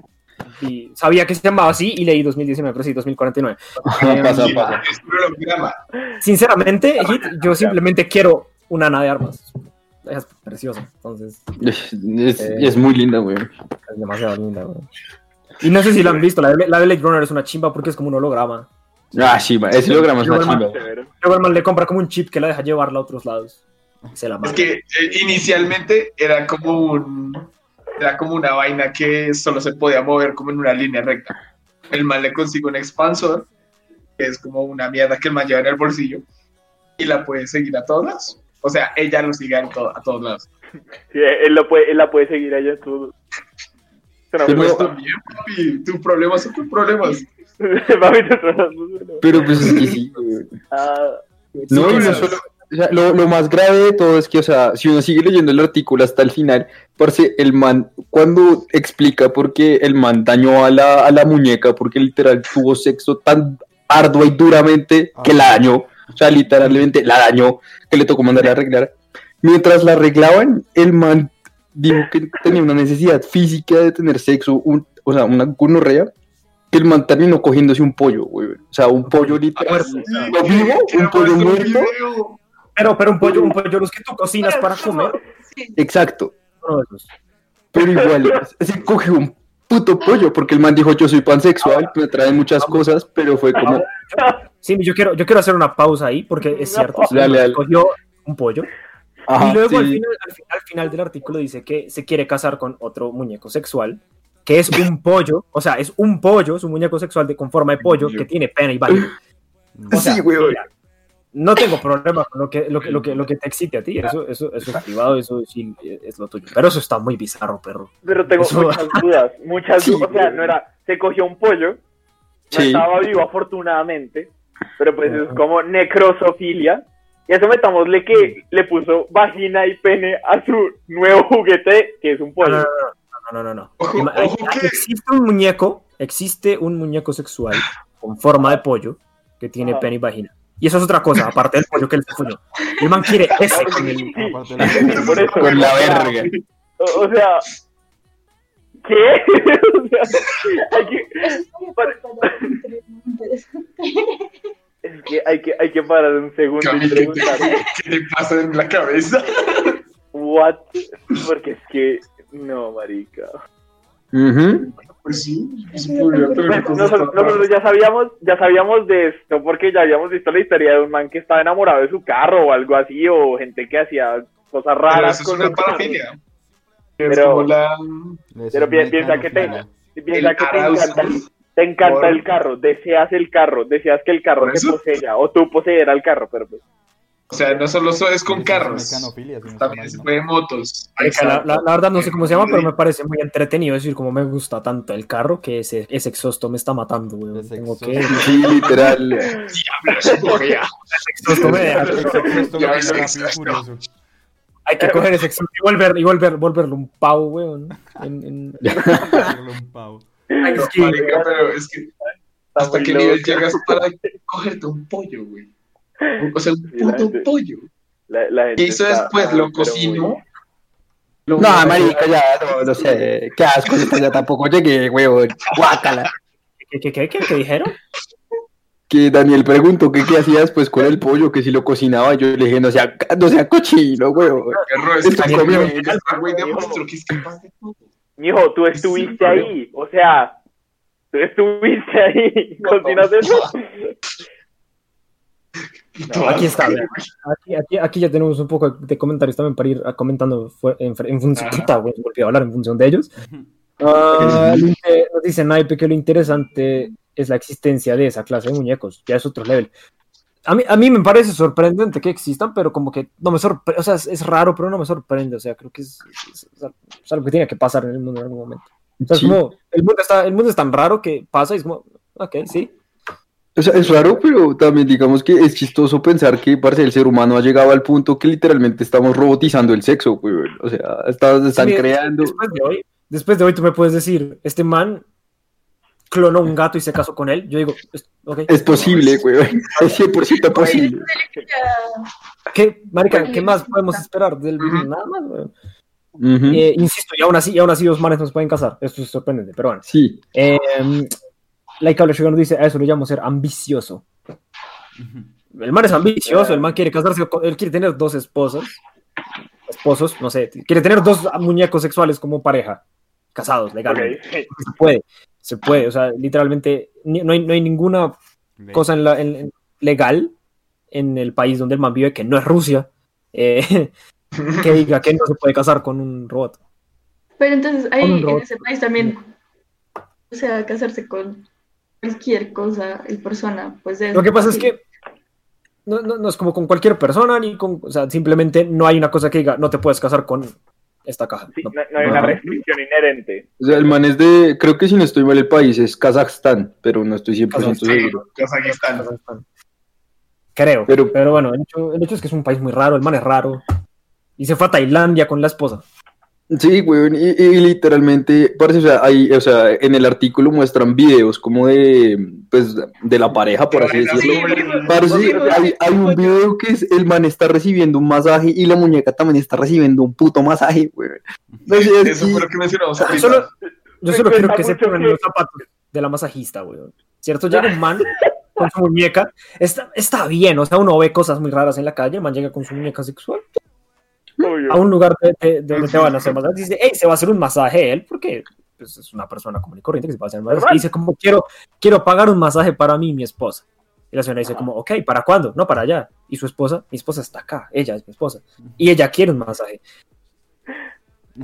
Y sabía que se llamaba así y leí 2019, pero sí, 2049. Ajá, (laughs) pasa, Eh, pasa. Un holograma. Sinceramente, Hit, yo simplemente quiero una Ana de Armas. Es preciosa, entonces Es, es- es muy linda, güey. es demasiado linda, güey. Y no sé si la han visto, la de, la de Blade Runner es una chimba porque es como un holograma. Ah, sí, ese holograma es una chimba. Severo. Luego el man le compra como un chip que la deja llevarla a otros lados. Se la Es que eh, inicialmente era como un era como una vaina que solo se podía mover como en una línea recta. El man le consigue un expansor, que es como una mierda que el man lleva en el bolsillo, y la puede seguir a todos lados. O sea, ella lo sigue a, to- a todos lados. Sí, él, lo puede, él la puede seguir allá en todo. Pero, Pero- Pues también, (laughs) papi, tus problemas son tus problemas. Pero pues es que sí. Ah, No, no claro. solo. o sea, lo, lo más grave de todo es que, o sea, si uno sigue leyendo el artículo hasta el final, parce, el man, cuando explica por qué el man dañó a la, a la muñeca, porque literal tuvo sexo tan ardua y duramente que la dañó, o sea, literalmente la dañó, que le tocó mandar a arreglar. Mientras la arreglaban, el man dijo que tenía una necesidad física de tener sexo, un- o sea, una gonorrea, que el man terminó cogiéndose un pollo, güey. O sea, un pollo literal. ¿Lo vivo? ¿Un pollo muerto? Pero, pero un pollo, un pollo los que tú cocinas para comer. Exacto. Pero igual, se coge un puto pollo, porque el man dijo, yo soy pansexual, me trae muchas cosas, pero fue como, Sí, yo quiero, yo quiero hacer una pausa ahí porque es cierto. sí, Dale, dale. Cogió un pollo ajá, y luego al, sí, final, al, fin- al final del artículo dice que se quiere casar con otro muñeco sexual, que es un (laughs) pollo, o sea, es un pollo, es un muñeco sexual de, con forma de pollo que tiene pene y vagina. O (laughs) sea, Sí, güey. mira, no tengo problema con lo que, lo que, lo que, lo que te excite a ti, eso, eso, eso es privado, eso sí es lo tuyo. Pero eso está muy bizarro, perro. Pero tengo Eso- muchas (laughs) dudas, muchas Sí, dudas. O sea, no era, se cogió un pollo, no Sí. estaba vivo afortunadamente, pero pues es como necrosofilia. Y a eso metámosle que le puso vagina y pene a su nuevo juguete, que es un No, pollo. no, no, no, no, no. Ojo, Ima- ojo que- Existe un muñeco, existe un muñeco sexual con forma de pollo que tiene pene y vagina. Y eso es otra cosa, aparte del pollo que él se. Y el man quiere ese con el... Por eso. con la verga. O, o sea, ¿qué? (laughs) o sea, hay que, es que hay que hay que parar un segundo y Cami, ¿qué te, preguntar, (laughs) qué te pasa en la cabeza? what? Porque es que no, marica. Ujú. Pues sí, Pues, cosas nosotros, tan nosotros ya sabíamos, ya sabíamos de esto porque ya habíamos visto la historia de un man que estaba enamorado de su carro o algo así, o gente que hacía cosas Pero raras eso es con. Es Pero- como la... Eso Pero es pi- piensa que te, piensa que te. Te encanta Por- el carro, deseas el carro, deseas que el carro ¿Por te posea, o tú poseer al carro, pero pues, O sea, no solo so- es con carros, también se puede motos. La, la- la verdad no sé cómo se llama, pero me parece muy entretenido decir como me gusta tanto el carro que ese, ese exhausto me está matando, weón. Tengo que... Sí, literal. (laughs) Diablo, me deja. Hay que coger ese exhausto y, volver, y volver, volverlo un pavo, weón. En, en- (laughs) Hacerle un Es que- Marica, pero es que hasta qué nivel llegas para cogerte un pollo, güey. O sea, un puto gente- pollo. La, la gente ¿Qué hizo está después? ¿Lo cocinó? muy- No, marica, ya, no, no sé. Qué asco, esto ya tampoco llegué, huevón. Guácala. ¿Qué, qué, qué, qué, qué dijeron? Que Daniel preguntó que qué hacía después con el pollo, que si lo cocinaba. Yo le dije, no sea, no sea cochino, huevón. Perro, es que comió. güey demostró que es capaz de todo. Mijo, tú estuviste ahí, o sea, tú estuviste ahí, ¿cocinas eso? Puto aquí está. Aquí, aquí, aquí ya tenemos un poco de comentarios también para ir ah, comentando fue- en, en función, hablar en de ellos. Ah, lo inte- nos dice Naipe que lo interesante es la existencia de esa clase de muñecos, ya es otro level. A mí, a mí me parece sorprendente que existan, pero como que no me sorprende, o sea, es, es raro, pero no me sorprende, o sea, creo que es, es- es- algo que tiene que pasar en el mundo en algún momento. O sea, es Sí. como, el mundo, está, el mundo es tan raro que pasa y es como, ok, sí. O sea, es raro, pero también digamos que es chistoso pensar que parce, el ser humano ha llegado al punto que literalmente estamos robotizando el sexo, güey. O sea, está- están Sí, creando. Después de hoy, después de hoy tú me puedes decir, este man clonó un gato y se casó con él, yo digo, es- posible, güey. Es 100% posible. ¿Qué, marica, ¿qué más podemos esperar del Ujú. Nada más. Ujú. Eh, insisto, y aún así, y aún así dos manes nos pueden casar. Esto es sorprendente, pero bueno. Sí. Eh, like Cable nos dice, a eso lo llamo ser ambicioso. El man es ambicioso, el man quiere casarse, con- él quiere tener dos esposas, esposos, no sé, quiere tener dos muñecos sexuales como pareja, casados, legalmente. Se puede, se puede, o sea, literalmente ni- no hay, no hay ninguna cosa en la, en- en- legal en el país donde el man vive, que no es Rusia, eh, (laughs) que diga que no se puede casar con un robot. Pero entonces ahí en ese país también, o sea, casarse con cualquier cosa y persona, pues es Lo que pasa es que no, no- no es como con cualquier persona, ni con, o sea, simplemente no hay una cosa que diga, no te puedes casar con esta caja. Sí, No. no, no hay una No. restricción inherente. O sea, el man es de, creo que si no estoy mal el país es Kazajstán, pero no estoy 100% Kazajstán. seguro. Kazajistán. Creo, pero, Pero- bueno, el hecho, el hecho es que es un país muy raro, el man es raro. Y se fue a Tailandia con la esposa. Sí, güey, y, y literalmente, parece, o sea, hay, o sea, en el artículo muestran videos como de, pues, de la pareja, por así decirlo. Parce, hay, hay un video que es el man está recibiendo un masaje y la muñeca también está recibiendo un puto masaje, güey. No sé, es Eso fue lo que mencionamos ahorita. Solo- yo solo quiero que se pongan los zapatos de la masajista, güey. ¿Cierto? Llega un man con su muñeca. Está, está bien, o sea, uno ve cosas muy raras en la calle, el man llega con su muñeca sexual Obvio. a un lugar de, de- de donde te van a hacer masajes. Dice, hey, se va a hacer un masaje él, porque pues, es una persona común y corriente que se va a hacer masajes. Y dice, como, quiero, quiero pagar un masaje para mí y mi esposa. Y la señora dice, como, ok, ¿para cuándo? No, para allá. Y su esposa, mi esposa está acá, ella es mi esposa. Y ella quiere un masaje.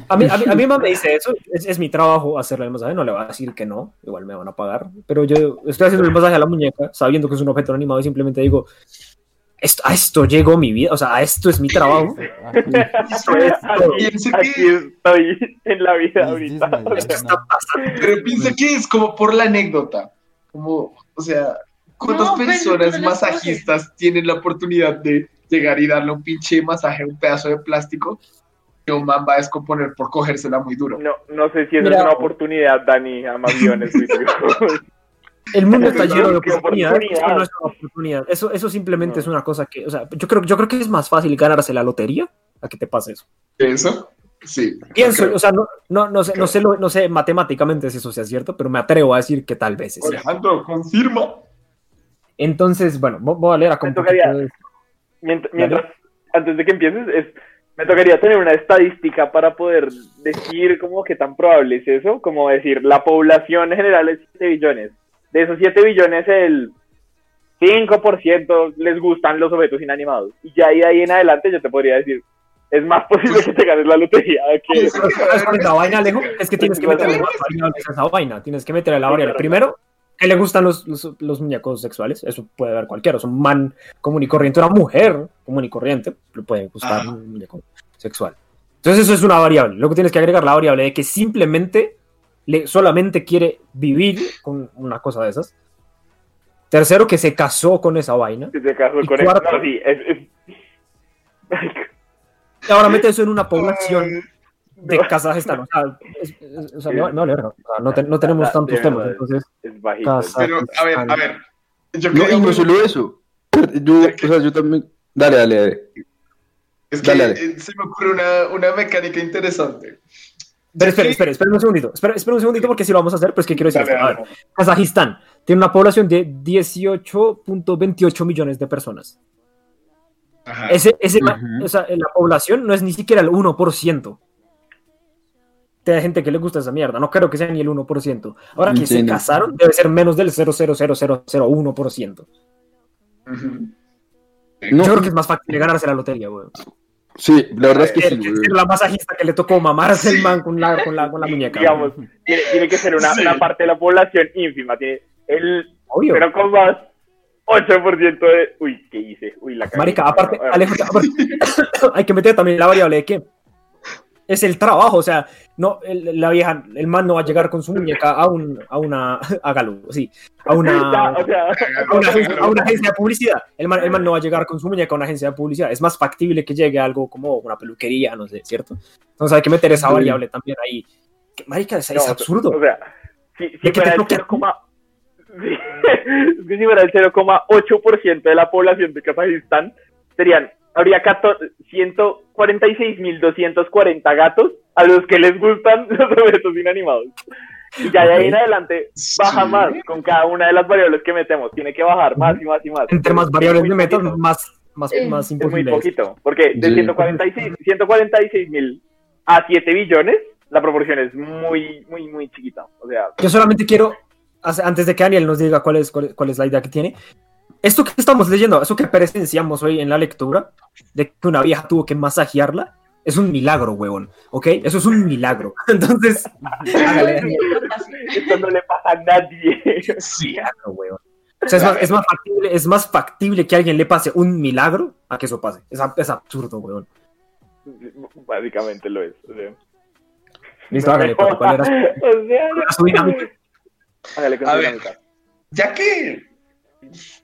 A mí, a mí, a mí me dice eso, es, es mi trabajo hacerle el masaje, no le va a decir que no, igual me van a pagar, pero yo estoy haciendo el masaje a la muñeca, sabiendo que es un objeto animado y simplemente digo, esto, a esto llegó mi vida, o sea, a esto es mi trabajo. Esto es. Aquí, aquí estoy en la vida ahorita. Esto está pasando. Pero piensa que es como por la anécdota. Como, o sea, ¿cuántas No, pero personas no las masajistas tienen la oportunidad de llegar y darle un pinche masaje a un pedazo de plástico que un man va a descomponer por cogérsela muy duro? No, no sé si esa Mira. es una oportunidad, Dani, a más guiones. El (laughs) mundo está lleno de oportunidades. oportunidad. Eso no es una oportunidad. Eso, eso simplemente No. es una cosa que, o sea, yo creo, yo creo que es más fácil ganarse la lotería a que te pase eso. ¿Eso? Sí. Pienso, Ok. o sea, no, no, no, sé, no, sé, lo- no sé matemáticamente si eso sea cierto, pero me atrevo a decir que tal vez es cierto. Alejandro, confirma. Entonces, bueno, vo- voy a leer acá Me tocaría- de- Mientras, mientras- antes de que empieces, es, me tocaría tener una estadística para poder decir como que tan probable es eso, como decir, la población general es 7 billones. De esos 7 billones, el 5% les gustan los objetos inanimados. Y ya de ahí en adelante yo te podría decir, es más posible que te ganes la lotería que... ¿Sabes cuál es la vaina, Alejo? Es que tienes que meterle a esa vaina. Tienes que meterle la variable. Primero, que le gustan los, los, los muñecos sexuales. Eso puede haber cualquiera. Es un man común y corriente, una mujer común y corriente. Le puede gustar Ajá. un muñeco sexual. Entonces, eso es una variable. Luego tienes que agregar la variable de que simplemente le, solamente quiere vivir con una cosa de esas. Tercero, que se casó con esa vaina. Que se casó Y con cuarto- No, sí, es... es- ahora mete eso en una población de Kazajistán. O sea, no, te- no tenemos tantos temas. Entonces, es bajito. Pero, a ver, a ver. Yo No, creo y no que- solo eso. Yo, o sea, yo también. Dale, dale, dale. es que Dale, dale. eh, se me ocurre una, una mecánica interesante. Pero espera, espera, espera un segundito. Espera, espera un segundito porque si lo vamos a hacer, pues que quiero decir. Dale. A ver, Kazajistán tiene una población de 18.28 millones de personas. Ajá. Ese, ese, o sea, la población no es ni siquiera el 1%. De gente que le gusta esa mierda. No creo que sea ni el 1%. Ahora que se casaron, debe ser menos del 0,00001%. Ujú. No, Yo creo que es más fácil ganarse la lotería, güey. Sí, la verdad es que sí, Que güey. ser la masajista que le tocó mamarse el man con la, con la, con la muñeca. Digamos, tiene, tiene que ser una, Sí. una parte de la población ínfima. Tiene el Obvio. 0,8% de... Uy, ¿qué hice? Uy, la. Marica, aparte, Alejo, aparte, (coughs) hay que meter también la variable de que es el trabajo, o sea, no, el- la vieja, el man no va a llegar con su muñeca a un, a una, (laughs) hágalo, sí, a una, (laughs) o sea, a una, agencia, a una agencia de publicidad. El man, el man no va a llegar con su muñeca a una agencia de publicidad. Es más factible que llegue a algo como una peluquería, no sé, ¿cierto? Entonces hay que meter esa variable también ahí. Marica, es, es absurdo. O sea, Si, si ¿De qué te fuera el toque? 0, (laughs) Sí, es que si fuera el 0,8% de la población de Kazajistán, serían, habría 14 146.240 gatos a los que les gustan (laughs) los objetos inanimados. Y ya de ahí en adelante baja Sí. más con cada una de las variables que metemos. Tiene que bajar más y más y más. Entre más variables Es le metas, más, más, Sí. más Es muy poquito, porque de Sí. 146 146 mil a 7 billones, la proporción es muy, muy, muy chiquita. O sea, Yo solamente quiero, antes de que Daniel nos diga cuál es, cuál, es- cuál es la idea que tiene, esto que estamos leyendo, eso que presenciamos hoy en la lectura, de que una vieja tuvo que masajearla, es un milagro, huevón, ¿ok? Eso es un milagro. (laughs) Entonces, esto no le pasa a nadie. Sí. milagro, huevón. O sea, es más, es, más factible, es más factible que a alguien le pase un milagro a que eso pase. Es, ab- es absurdo, huevón. Básicamente lo es. O sea, Listo, hágale, ¿cuál era, (laughs) o sea, cuál era su dinámica? Hágale con A su ver. dinámica. Ya que,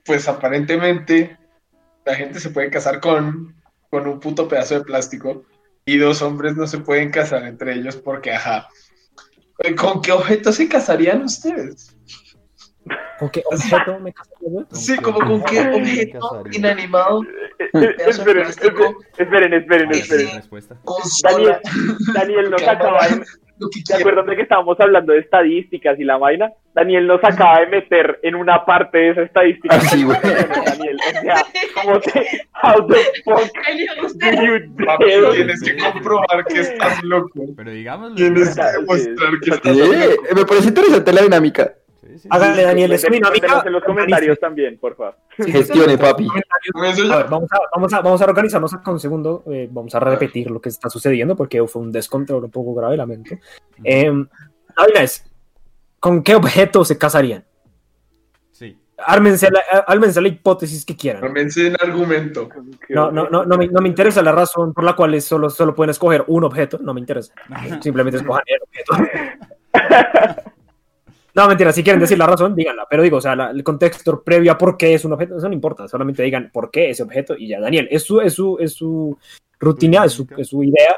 pues aparentemente, la gente se puede casar con, con un puto pedazo de plástico y dos hombres no se pueden casar entre ellos porque, ajá. ¿Con qué objeto se casarían ustedes? ¿Con qué objeto me casaría? Sí, como con qué objeto inanimado, Eh, de Esperen, esperen, esperen, esperen. consola, Daniel nos acaba de... lo que ¿Se quieran. acuerdan de que estábamos hablando de estadísticas y la vaina? Daniel nos acaba de meter en una parte de esa estadística. Ah, sí, güey. Daniel, o sea, ¿cómo te... How the fuck Papi, tienes que comprobar que estás loco. Pero digámoslo. Tienes que demostrar que estás loco. me parece interesante la dinámica. Sí, sí, Hágale, Daniel, es Cuéntenos dinámica. en los comentarios también, por favor. Gestione, papi. Eso A ver, vamos a, vamos a, vamos a organizarnos acá un segundo. eh, vamos a repetir lo que está sucediendo porque fue un descontrol un poco grave, lamento. Eh, la vaina es: ¿con qué objeto se casarían? Sí. Ármense la, ármense la hipótesis que quieran. Convence en argumento. No, no, no, no, me, no me interesa la razón por la cual es solo, solo pueden escoger un objeto. No me interesa. Simplemente escojan el objeto. (laughs) (laughs) No, mentira, si quieren decir la razón, díganla. Pero digo, o sea, la- el contexto previo a por qué es un objeto, eso no importa. Solamente digan por qué ese objeto y ya. Daniel, es su, es su, es su rutina, es su, es su idea.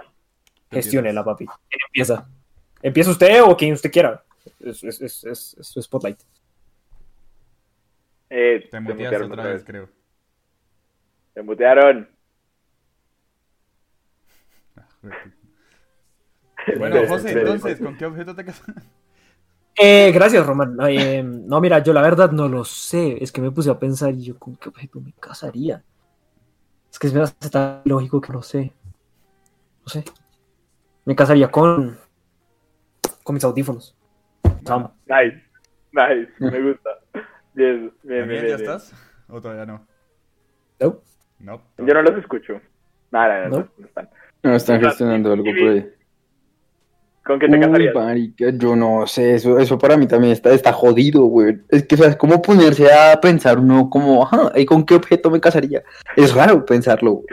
Gestiónela, papi. ¿Quién empieza? ¿Empieza usted o quien usted quiera? Es, es, es, es- es su spotlight. Eh, Te mutearon otra vez, creo. Te mutearon. Bueno, Esperen, (laughs) José, entonces, ¿con qué objeto te casas? Eh, gracias, Román. Eh, no, mira, yo la verdad no lo sé. Es que me puse a pensar y yo con qué objeto me casaría. Es que es me hace tan lógico que no sé. No sé. Me casaría con. con mis audífonos. Nice, nice, me gusta. Bien, bien, bien. ¿También bien, ya bien. estás? ¿O todavía no? No. No. Yo no los escucho. Nada, no, ¿No? no están. No están gestionando algo por ahí. ¿Con qué te Uy, casarías? marica, yo no sé, eso, eso para mí también está, está jodido, güey. Es que, ¿sabes cómo ponerse a pensar uno como, ajá, ¿y con qué objeto me casaría? Es raro pensarlo. güey.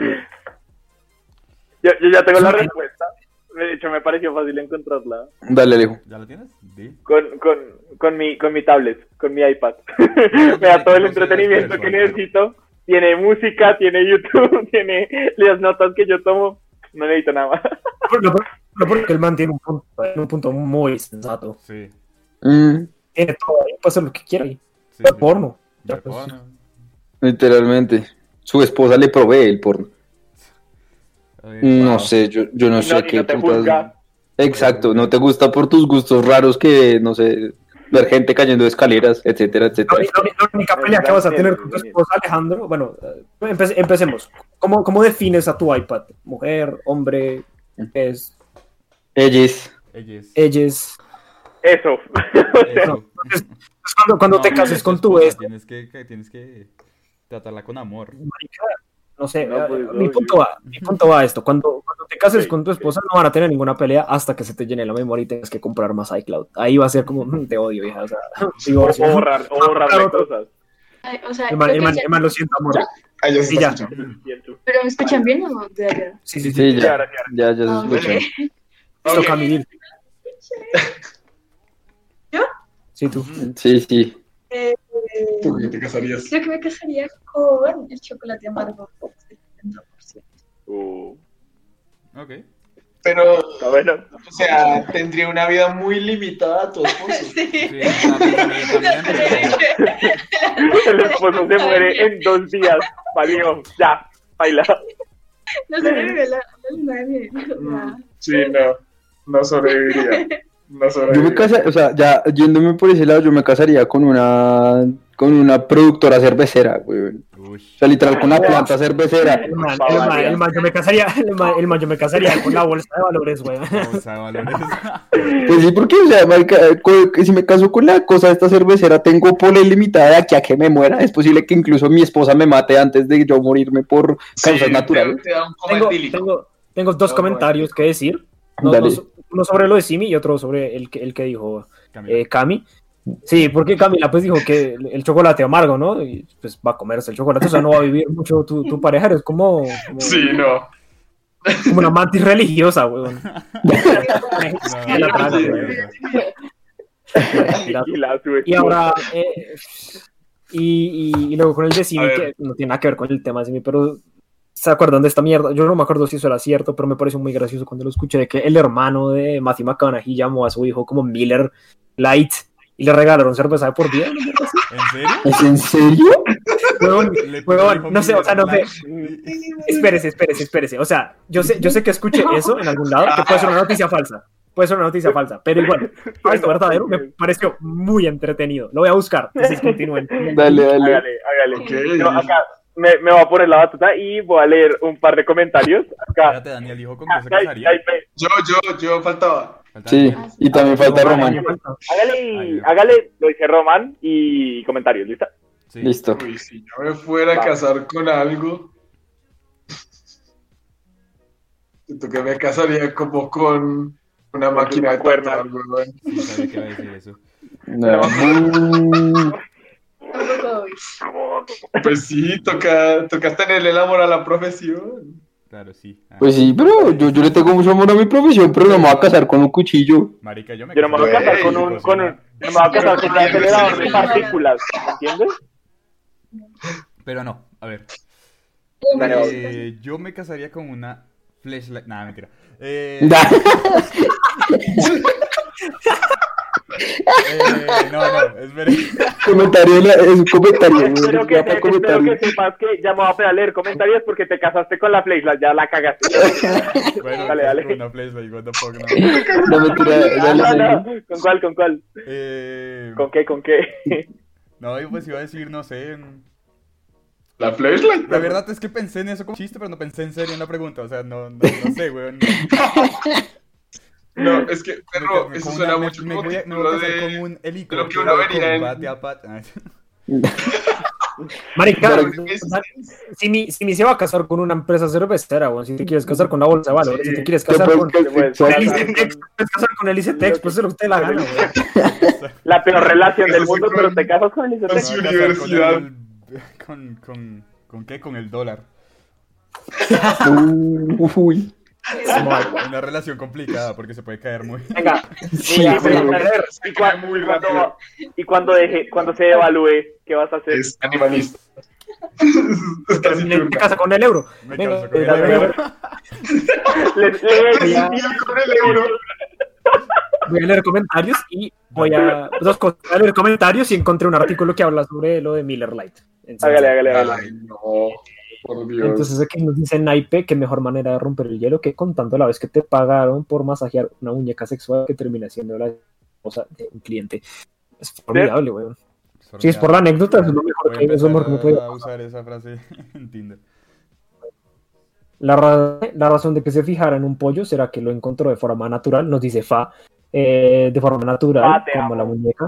Yo, yo ya tengo la respuesta. De hecho, me pareció fácil encontrarla. Dale, Alejo. ¿Ya lo tienes? Con, con, con, mi, con mi tablet, con mi iPad. (laughs) (laughs) me da todo el entretenimiento que necesito. Tiene música, tiene YouTube, (laughs) tiene las notas que yo tomo. No necesito nada más. Lo porque el man tiene un punto, un punto muy sensato. Sí. Mm, Tiene todo ahí, puede hacer lo que quiera ahí. sí, porno. Pues, literalmente. Su esposa le provee el porno. No wow. sé, yo, yo no Y sé no, qué no te putas- juzga. Exacto, no te gusta por tus gustos raros que, no sé, ver gente cayendo de escaleras, etcétera, La, etcétera. la- la única pelea que vas a tener con tu esposa, Alejandro, bueno, eh, empe- empecemos. ¿Cómo, ¿Cómo defines a tu iPad? ¿Mujer, hombre, es, Ellos. Ellos. ellas? Eso. Eso. Es cuando, cuando No, te cases con tu esposa, ex, Tienes que, que- tienes que tratarla con amor. marica, no sé, No, eh, pues, mi punto va, mi punto va a esto, cuando, cuando te cases con tu esposa no van a tener ninguna pelea hasta que se te llene la memoria y tengas que comprar más iCloud. Ahí va a ser como, "Mm, te odio, hija, o sea, (laughs) O divorcio. o borrar, o (laughs) Claro. cosas. Ay, o sea, ya- lo siento, amor. Ah, Sí, ya. ¿Pero me escuchan bien o de allá? Sí, sí, sí. Sí, ya, ya, ya Ah, se escucha. (laughs) ok. Listo, Camille. ¿Yo? Sí, tú. Sí, sí. Eh, ¿Tú qué te casarías? creo que me casaría con el chocolate amargo. 70%. Uh, Ok. Pero, bueno. o sea, tendría una vida muy limitada tu esposo. (laughs) Sí, pero- El esposo se muere en dos días. Valió, ya, baila. No se le vive la, luna de miel. sea, Sí, no, no sobreviviría. (laughs) No Yo sobreviviría. me casaría, o sea, ya yéndome por ese lado, yo me casaría con una con una productora cervecera, güey. O sea, literal, con una planta cervecera. El man, el man- el man, yo me casaría, el man, el man, yo me casaría con la bolsa de valores, güey. Bolsa de valores. (laughs) Pues sí, porque, o sea, eh, si me caso con la cosa de esta cervecera, tengo pola ilimitada de aquí a que me muera. Es posible que incluso mi esposa me mate antes de yo morirme por causas Sí, naturales. Te, te da un coma Tengo, tengo, tengo dos No, comentarios que decir. No- dos- uno sobre lo de Simi y otro sobre el que, el que dijo Camila. eh, Cami. Sí, porque Camila pues dijo que el, chocolate amargo, ¿no? Y pues va a comerse el chocolate, o sea, no va a vivir mucho tu, tu pareja, es como, como, Sí, no. como una mantis religiosa, weón. No, (laughs) la no, traga, sí, güey. sí, Y ahora, eh, y, y, y luego con el de Simi, que no tiene nada que ver con el tema de Simi, pero ¿se acuerdan de esta mierda? Yo no me acuerdo si eso era cierto, pero me pareció muy gracioso cuando lo escuché, de que el hermano de Matthew McConaughey llamó a su hijo como Miller Light y le regalaron cerveza de por vida. ¿no? ¿En serio? ¿Es en serio? Huevón, no sé, o sea, no sé. Espérese, espérese, espérese. O sea, yo sé, yo sé que escuché eso en algún lado, que puede ser una noticia falsa. Puede ser una noticia falsa, pero igual, esto verdadero me pareció muy entretenido. Lo voy a buscar. Entonces continúen. Dale, dale. Hágale, hágale. Yo acá me, me voy a poner la batuta y voy a leer un par de comentarios. Acá. Espérate, Daniel dijo con qué se casaría. Yo, yo, yo faltaba. Falta Sí, Daniel. y también falta Román. Hágale, hágale, lo dice Roman y comentarios, ¿listo? Sí. Listo. Uy, si yo me fuera a Va. casar con algo. Siento que me casaría como con una máquina de cuerda. a eso. No. (laughs) Pues sí, toca, toca tenerle el amor a la profesión. Claro, sí. Ah. Pues sí, pero yo, yo le tengo mucho amor a mi profesión, pero no me voy a casar con un cuchillo. Marica, yo me Yo no me voy a casar con un, con un, no me voy a casar con un acelerador de partículas, ¿entiendes? Pero no, a ver. Eh, yo me casaría con una flashlight. Nada, mentira. Eh, (laughs) (laughs) eh, no, no, es (laughs) comentario, es un Espero que, espero que sepas que ya me voy a leer comentarios porque te casaste con la Flashlight, ya la cagaste. (laughs) Bueno, Dale, dale. con una what the fuck, no. No, mentira, (laughs) Ah, dale, no, dale. no, ¿Con cuál, con cuál? Eh, ¿Con qué, con qué? no, yo pues iba a decir, no sé. en- La flashlight. La verdad es que pensé en eso como chiste, pero no pensé en serio en la pregunta. O sea, no, no, no sé, weón. No, (laughs) es que, perro, Me- eso suena una- mucho me como voy a, me título voy a casar de- con un helicóptero lo que uno vería en- a pat- Marica, si mi, si mi se va a casar con una empresa cervecera, weón, si te quieres casar con la bolsa de valores, si te quieres Te casar con, con el con- ICETEX, puedes casar con el ICETEX, pues es lo que usted la gana. (laughs) La peor relación del Eso sí mundo, con- pero te casas con el con ICT. su Me voy a casar universidad. (laughs) Con, con, ¿con qué? Con el dólar. Uy. Una relación complicada porque se puede caer muy. Venga, (laughs) Sí, Y, cua- muy rápido. y cuando deje, cuando se evalúe, ¿qué vas a hacer? Es animalista. es casi me casa con el euro. Me Venga, caso con eh, el ver, euro. Le- le- Ya. Con el euro. Voy a leer comentarios y voy a. Dos cosas. Voy a leer comentarios y encontré un artículo que habla sobre lo de Miller Light. Entonces, Hágale, hágale, hágale. Ay, no, por Dios. Entonces aquí nos dice Naipe que mejor manera de romper el hielo que contando la vez que te pagaron por masajear una muñeca sexual que termina siendo la esposa de un cliente. Es formidable, weón. Sí, es por la anécdota, es lo mejor que, eso es lo mejor que me puede a usar esa frase (laughs) en Tinder. La, ra- la razón de que se fijara en un pollo será que lo encontró de forma natural, nos dice Fa, eh, de forma natural, Ah, como amo. la muñeca.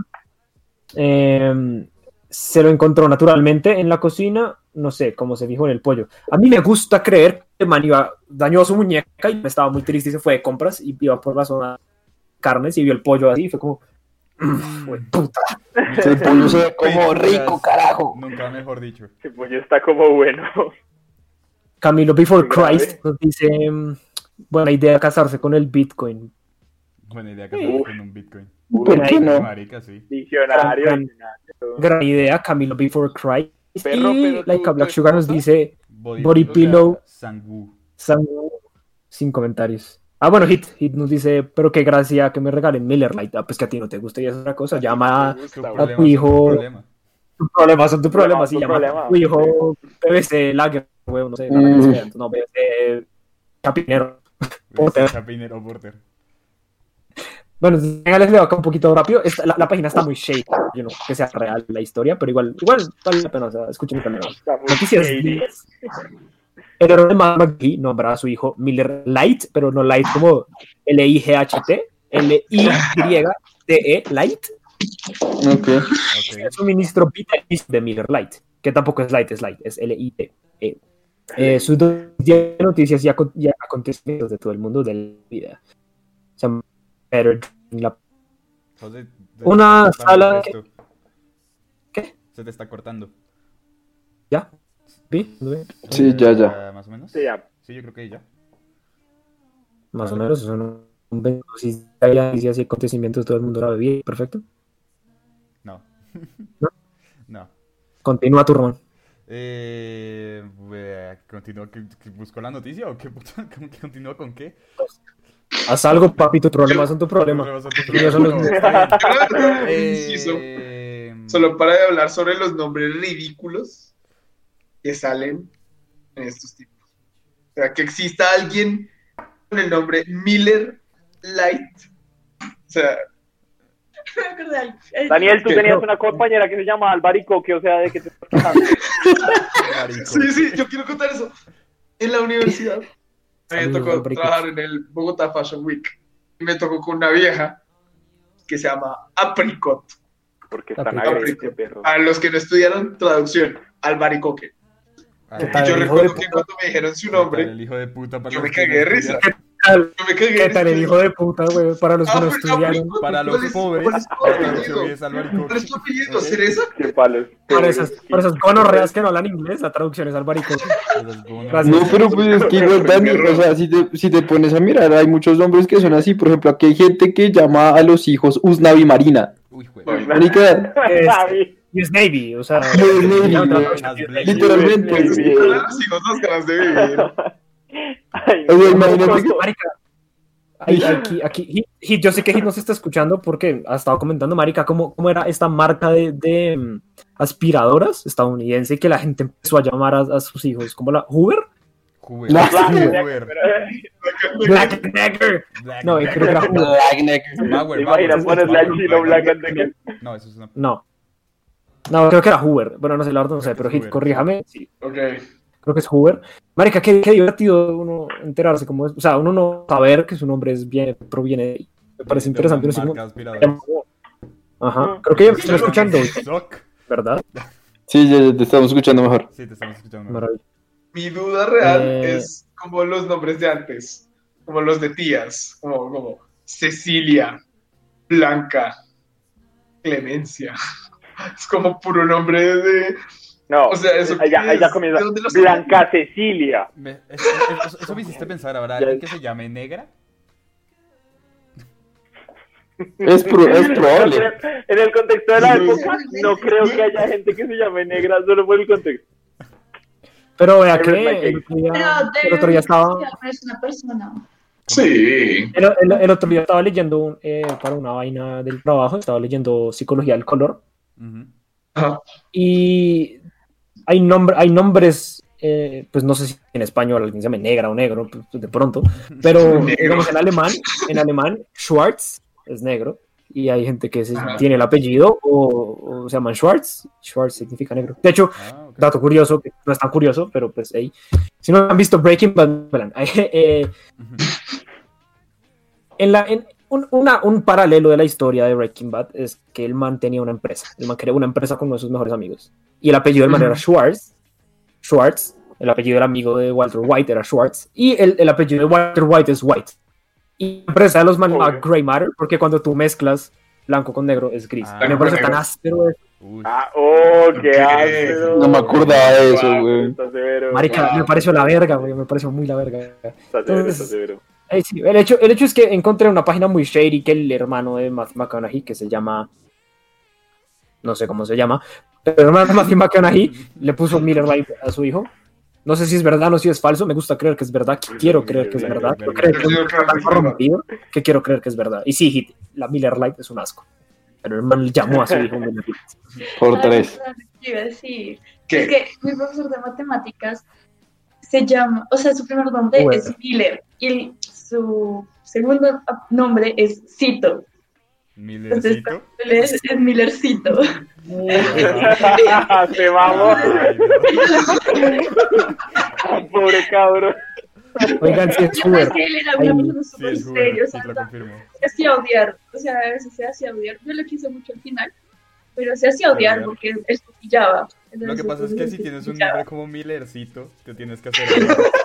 Eh, se lo encontró naturalmente en la cocina, no sé cómo se fijó en el pollo. A mí me gusta creer que el man iba, dañó su muñeca y estaba muy triste y se fue de compras y iba por la zona de carnes y vio el pollo así y fue como, "Mm, fue puta. El pollo se ve (laughs) como rico, carajo. Nunca mejor dicho. Ese pollo está como bueno. Camilo Before. Christ nos dice, mm, buena idea casarse con el Bitcoin. Buena idea casarse con un Bitcoin. ¿Por qué no? Marica, sí. Diccionario. Gran- Gran idea, Camilo Before Christ. Perro, y pero Laika tú- Black Sugar nos dice Body, Body pillow. Sangu. Sangu, sin comentarios. Ah, bueno, Hit, Hit nos dice, pero qué gracia que me regalen Miller Lite. Ah, pues que a ti no te gusta y es otra cosa. Llama gusta, problema, tu hijo- tu problema. tu problema, son tu problema. Sí, tu llama problema. tu hijo PVC Lager, huevo, no sé, Mm. no, PVC Chapinero. Porter. Chapinero Porter. Bueno, venga, les leo acá un poquito rápido. Esta- la, la página está muy shady, yo no que sea real la historia, pero igual, igual vale la pena, o sea, escuchen. Está muy Noticias shady. 10. El héroe de McGee nombra a su hijo Miller Light, pero no Light como L-I-G-H-T, L-I-Y-T-E, Light. Ok. Ok. El suministro vitalicio de Miller Light, que tampoco es Light, es Light, es L-I-T-E. Eh, sus dos de noticias y, acon- y acontecimientos de todo el mundo de la vida. Se llama Better Than la- José, Una sala esto. ¿Qué? Se te está cortando. ¿Ya? ¿Vi? ¿Lo ve? Sí, ya, ya. Más o menos. Sí, ya. Sí, yo creo que ya. Más o menos, son un un- si hay noticias y acontecimientos todo el mundo la vida. Perfecto. No. ¿No? (laughs) No. Continúa tu Ramón. Eh, eh, ¿Continúa? que- que ¿Buscó la noticia o qué? (laughs) que ¿Continúa con qué? Haz algo, papi, tus problemas son tu problema. Son los que un inciso, Eh, solo para de hablar sobre los nombres ridículos que salen en estos tipos. O sea, que exista alguien con el nombre Miller Light. O sea, (laughs) Daniel, tú ¿Qué? tenías No. una compañera que se llama Albaricoque, o sea, ¿de qué te (laughs) sí, sí, yo quiero contar eso. En la universidad me Saludos, tocó Alvarito. trabajar en el Bogotá Fashion Week. Y me tocó con una vieja que se llama Apricot. Porque están perro. A los que no estudiaron traducción, albaricoque. Ah, ¿Qué Y tal, yo recuerdo que cuando me dijeron su ¿qué tal nombre, El hijo de puta para yo me cagué de risa. Me cagué ¿Qué tal el hijo de puta, güey? Para los que no Apri- estudiaron. Apricot, Para los ¿cuál es- pobres, ¿Cuál es tu apellido? albaricoque. ¿Cereza? Qué palos. Para esas, para esas gonorreas que no hablan inglés, la traducción es albarico. Esas gonas. Gracias. No, pero pues es que igual, Dani, o sea, si te, si te pones a mirar, hay muchos nombres que son así. Por ejemplo, aquí hay gente que llama a los hijos Usnavi Marina. Uy, güey. Javi. Y es Navy, o sea. literalmente. Los hijos las ganas de vivir. Ay, O sea, imagínate que- Marica, ay, aquí, aquí, Hit- Hit, yo sé que Hit nos está escuchando porque ha estado comentando, Marica, cómo, cómo era esta marca de, de, mm, aspiradoras estadounidense que la gente empezó a llamar a, a sus hijos, como la Hoover. Hoover. No. Hoover. Black No, creo que era Hoover. No, eso es una. No. No, creo que era Hoover. Bueno, no sé, la verdad no sé, pero Hit, corríjame. Sí, Ok. Creo que es Hoover. Marica, qué, qué divertido uno enterarse cómo es. O sea, uno no saber que su nombre es bien, proviene de ahí. Me parece de interesante. no aspiradora. Ajá. Creo que ya me están escuchando. ¿verdad? (laughs) Sí, ya, ya te estamos escuchando mejor. Sí, te estamos escuchando. Maravilla. Mi duda real Eh. es como los nombres de antes, como los de tías, como, como Cecilia, Blanca, Clemencia. (laughs) Es como puro nombre de... No, O sea, eso allá, allá comienza. ¿De dónde lo Blanca Cecilia. Me- eso, eso- eso me hiciste pensar, ¿habrá Ya. alguien que se llame negra? Es, pro- (laughs) es No probable. En el contexto de la época, no creo que haya gente que se llame negra solo por el contexto. Pero vea que el otro día, Pero el otro día estaba, no es una persona. Sí. el, el- el otro día estaba leyendo un, eh, para una vaina del trabajo, estaba leyendo psicología del color. Ajá. y hay, nombre, hay nombres, eh, pues no sé si en español alguien se llama negra o negro, pues, de pronto, pero (laughs) digamos en alemán, en alemán, Schwarz es negro y hay gente que se- Ajá. tiene el apellido o, o se llaman Schwarz, Schwarz significa negro. De hecho, Ah, dato curioso, que no es tan curioso, pero pues hey, si no han visto Breaking Bad, (laughs) eh, en la, en un, una- un paralelo de la historia de Breaking Bad es que el man tenía una empresa. El man creó una empresa con uno de sus mejores amigos. Y el apellido del man era Schwartz. Schwartz. El apellido del amigo de Walter White era Schwartz. Y el, el apellido de Walter White es White. Y la empresa de los man Obvio. Grey Matter, porque cuando tú mezclas blanco con negro es gris. Ah, me parece tan áspero. eso. Ah, oh, qué áspero. No me acordaba de eso, güey. Marica, wow. me pareció la verga, güey. Me pareció muy la verga. Está severo, Entonces- está severo. Eh, sí, el, hecho, el hecho es que encontré una página muy shady que el hermano de Matthew McConaughey, que se llama. No sé cómo se llama, pero el hermano de Matthew McConaughey le puso Miller Lite a su hijo. No sé si es verdad o si es falso. Me gusta creer que es verdad. Quiero creer que es verdad. Quiero creer que Yo creo que es es corrompido. Que quiero creer que es verdad. Y sí, Hit, la Miller Lite es un asco. Pero el man llamó a su hijo Miller Lite. Por tres. Ah. Es que mi profesor de matemáticas se llama, o sea, su primer nombre Bueno. es Miller y el- su segundo nombre es Cito. Entonces, Millercito. él es, es Millercito. (laughs) Se vamos. (laughs) Pobre cabrón. Oigan, si es Yo pensé Uber. que él era una persona Sí, súper es seria, o sí sea, te lo confirmo. se hacía odiar, o sea, a veces se hacía odiar. Yo lo quise mucho al final, pero se hacía odiar Odiar. porque él pillaba. Lo que Entonces, pasa es que si tienes un nombre como Millercito, te tienes que hacer. (laughs)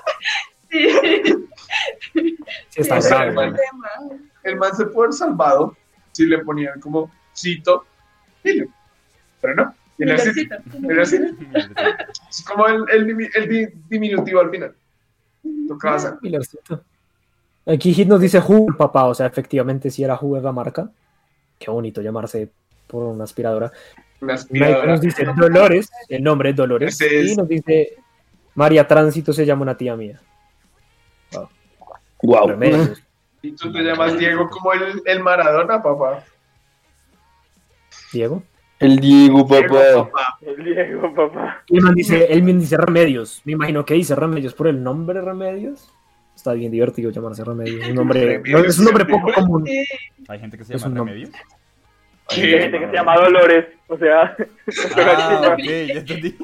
Sí. Está el man se puede haber salvado si le ponían como cito, Miller. Pero no, así. Así. Es como el, el, dimi- el di- diminutivo al final. Tocaba hacer. Millercito. Aquí Hit nos dice Who, papá. O sea, efectivamente, si era Who la marca. Qué bonito llamarse por una aspiradora. Una Mike aspiradora. nos dice Dolores. El nombre es Dolores. Es- Y nos dice María Tránsito se llama una tía mía. Wow. Remedios. (laughs) Y tú te llamas Diego como el, el Maradona, papá. Diego. El Diego, Diego, papá. El Diego, papá. Y el man dice, él me dice Remedios. Me imagino que dice Remedios por el nombre Remedios. Está bien divertido llamarse Remedios. Un nombre, Remedios, es un nombre poco común. (laughs) Hay gente que se Es llama. Remedios. Hay gente que se llama Dolores. O sea, (laughs) Ah, ya entendí.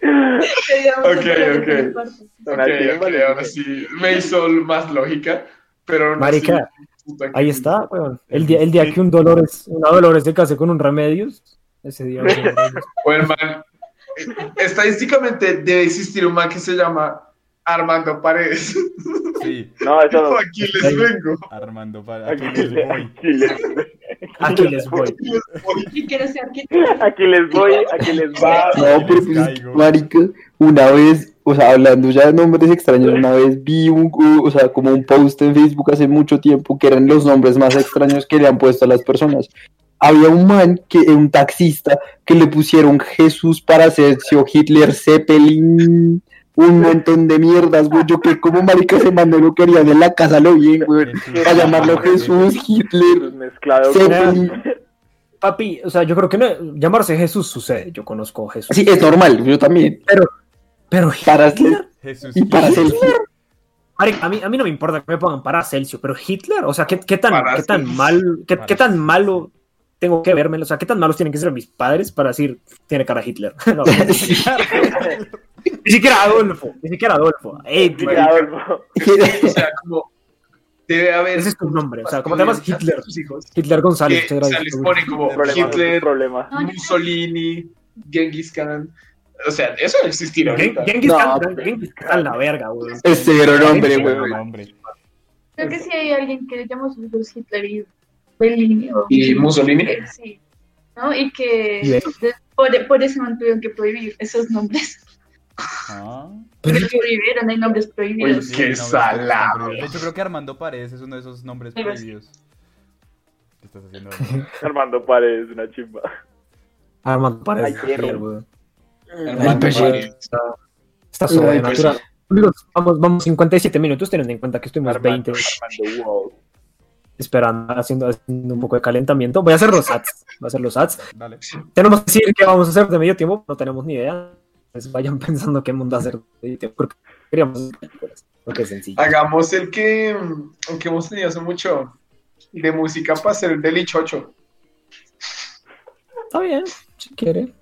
Ok, ok. tres partes. Ok, Una tía, ok, vale. ahora sí. Me hizo más lógica. Pero no Marica, que- Ahí está, weón. El día, el día que un Dolores, una Dolores se case con un Remedios, ese día va a ser Remedios. O el man. eh, Estadísticamente debe existir un man que se llama Armando Paredes. Sí, (laughs) no, eso no. Aquí les vengo. Armando aquí Aquí, les voy. aquí les, Aquí les voy. Aquí les voy. Y quiero ser arquitecto. aquí les voy, aquí les va. (laughs) No, pero pues, marica, una vez, o sea, hablando ya de nombres extraños, una vez vi un, o sea, como un post en Facebook hace mucho tiempo que eran los nombres más extraños que le han puesto a las personas. Había un man, que, un taxista, que le pusieron Jesús Paracelso, Hitler, Zeppelin, un montón de mierdas, güey. Yo que como marica se mandó lo quería de la casa lo bien, güey. Para llamarlo Jesús, Hitler, Mezclado. Papi, o sea, yo creo que no, llamarse Jesús sucede. Yo conozco a Jesús. Sí, es normal, yo también. Pero Paracelso Jesús. y. Marica, a mí, a mí no me importa que me pongan Paracelso, pero Hitler, o sea, ¿qué, qué tan, qué tan mal, qué, qué tan malo tengo que verme? O sea, ¿qué tan malos tienen que ser mis padres para decir tiene cara Hitler? (laughs) No, (laughs) ni siquiera Adolfo, ni siquiera Adolfo. Ey, Sí, Adolfo. O sea, como. Debe haber. ese es tu nombre, o sea, como te llamas Hitler, Tus hijos. Hitler González. Que, o sea, les ponen como Problema, Hitler, problema. Mussolini, Genghis Khan. O sea, eso no existirá. Genghis Khan, Genghis Khan la verga, güey. Es cero nombre, Sí, güey. Nombre. Creo que sí hay alguien que le llama sus Hitler y Bellini. O... Y Mussolini. Sí. ¿No? Y que Y por, por eso no tuvieron que prohibir esos nombres. Ah. Pero prohibieron, hay nombres prohibidos. Uy, Qué no, salado. De hecho, creo que Armando Paredes es uno de esos nombres Pero sí. prohibidos. ¿Qué estás haciendo? (laughs) Armando Paredes, una chimba. Armando Paredes, Ay. Armando pues, Paredes. Está, está sobrenatural. pues, Amigos, vamos, vamos 57 minutos, teniendo en cuenta que estuvimos 20 Armando, wow. Esperando, haciendo, haciendo un poco de calentamiento. Voy a hacer los ads. Voy a hacer los ads. Dale. Tenemos que decir qué vamos a hacer de medio tiempo, no tenemos ni idea. Pues vayan (laughs) pensando qué mundo hacer de medio tiempo. Porque queríamos porque es sencillo. Hagamos el que, el que hemos tenido hace mucho de música para hacer el del Ichocho. Está bien, si quiere.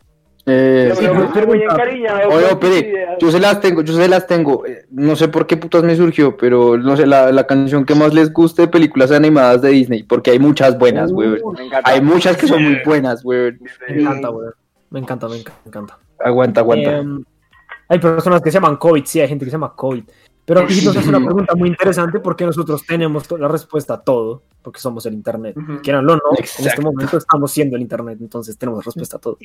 Eh, Sí, muy- pero- muy encariñado. Oye, yo se las tengo, yo se las tengo. Eh, No sé por qué putas me surgió, pero no sé, la, la canción que más les guste de películas animadas de Disney, porque hay muchas buenas, encanta. Hay muchas que son muy buenas, güey. Me encanta, güey. Me encanta, me encanta, me encanta. Aguanta, aguanta. Em, hay personas que se llaman COVID, sí, hay gente que se llama COVID. Pero aquí nos hace una pregunta muy interesante porque nosotros tenemos la respuesta a todo, porque somos el Internet. Quieranlo o no, en este momento estamos siendo el Internet, entonces tenemos respuesta a todo.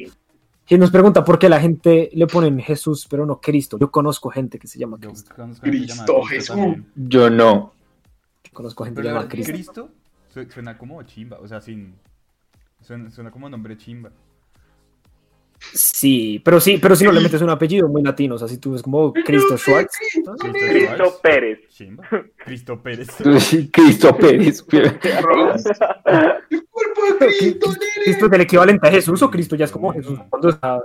Y nos pregunta por qué la gente le ponen Jesús, pero no Cristo. Yo conozco gente que se llama Cristo. Cristo Jesús. también. Yo no. Conozco gente que Pero se llama Cristo. Cristo. su- suena como chimba, o sea, sin. Suena, suena como nombre chimba. Sí, pero sí, pero si no le metes un apellido muy latino, o sea, si tú ves como Cristo Schwartz, ¿no? Cristo. Pérez. (laughs) Cristo Pérez. (laughs) Cristo Pérez. El cuerpo de Cristo. ¿Cristo es el equivalente a Jesús o Cristo ya es como Jesús? Cuando está,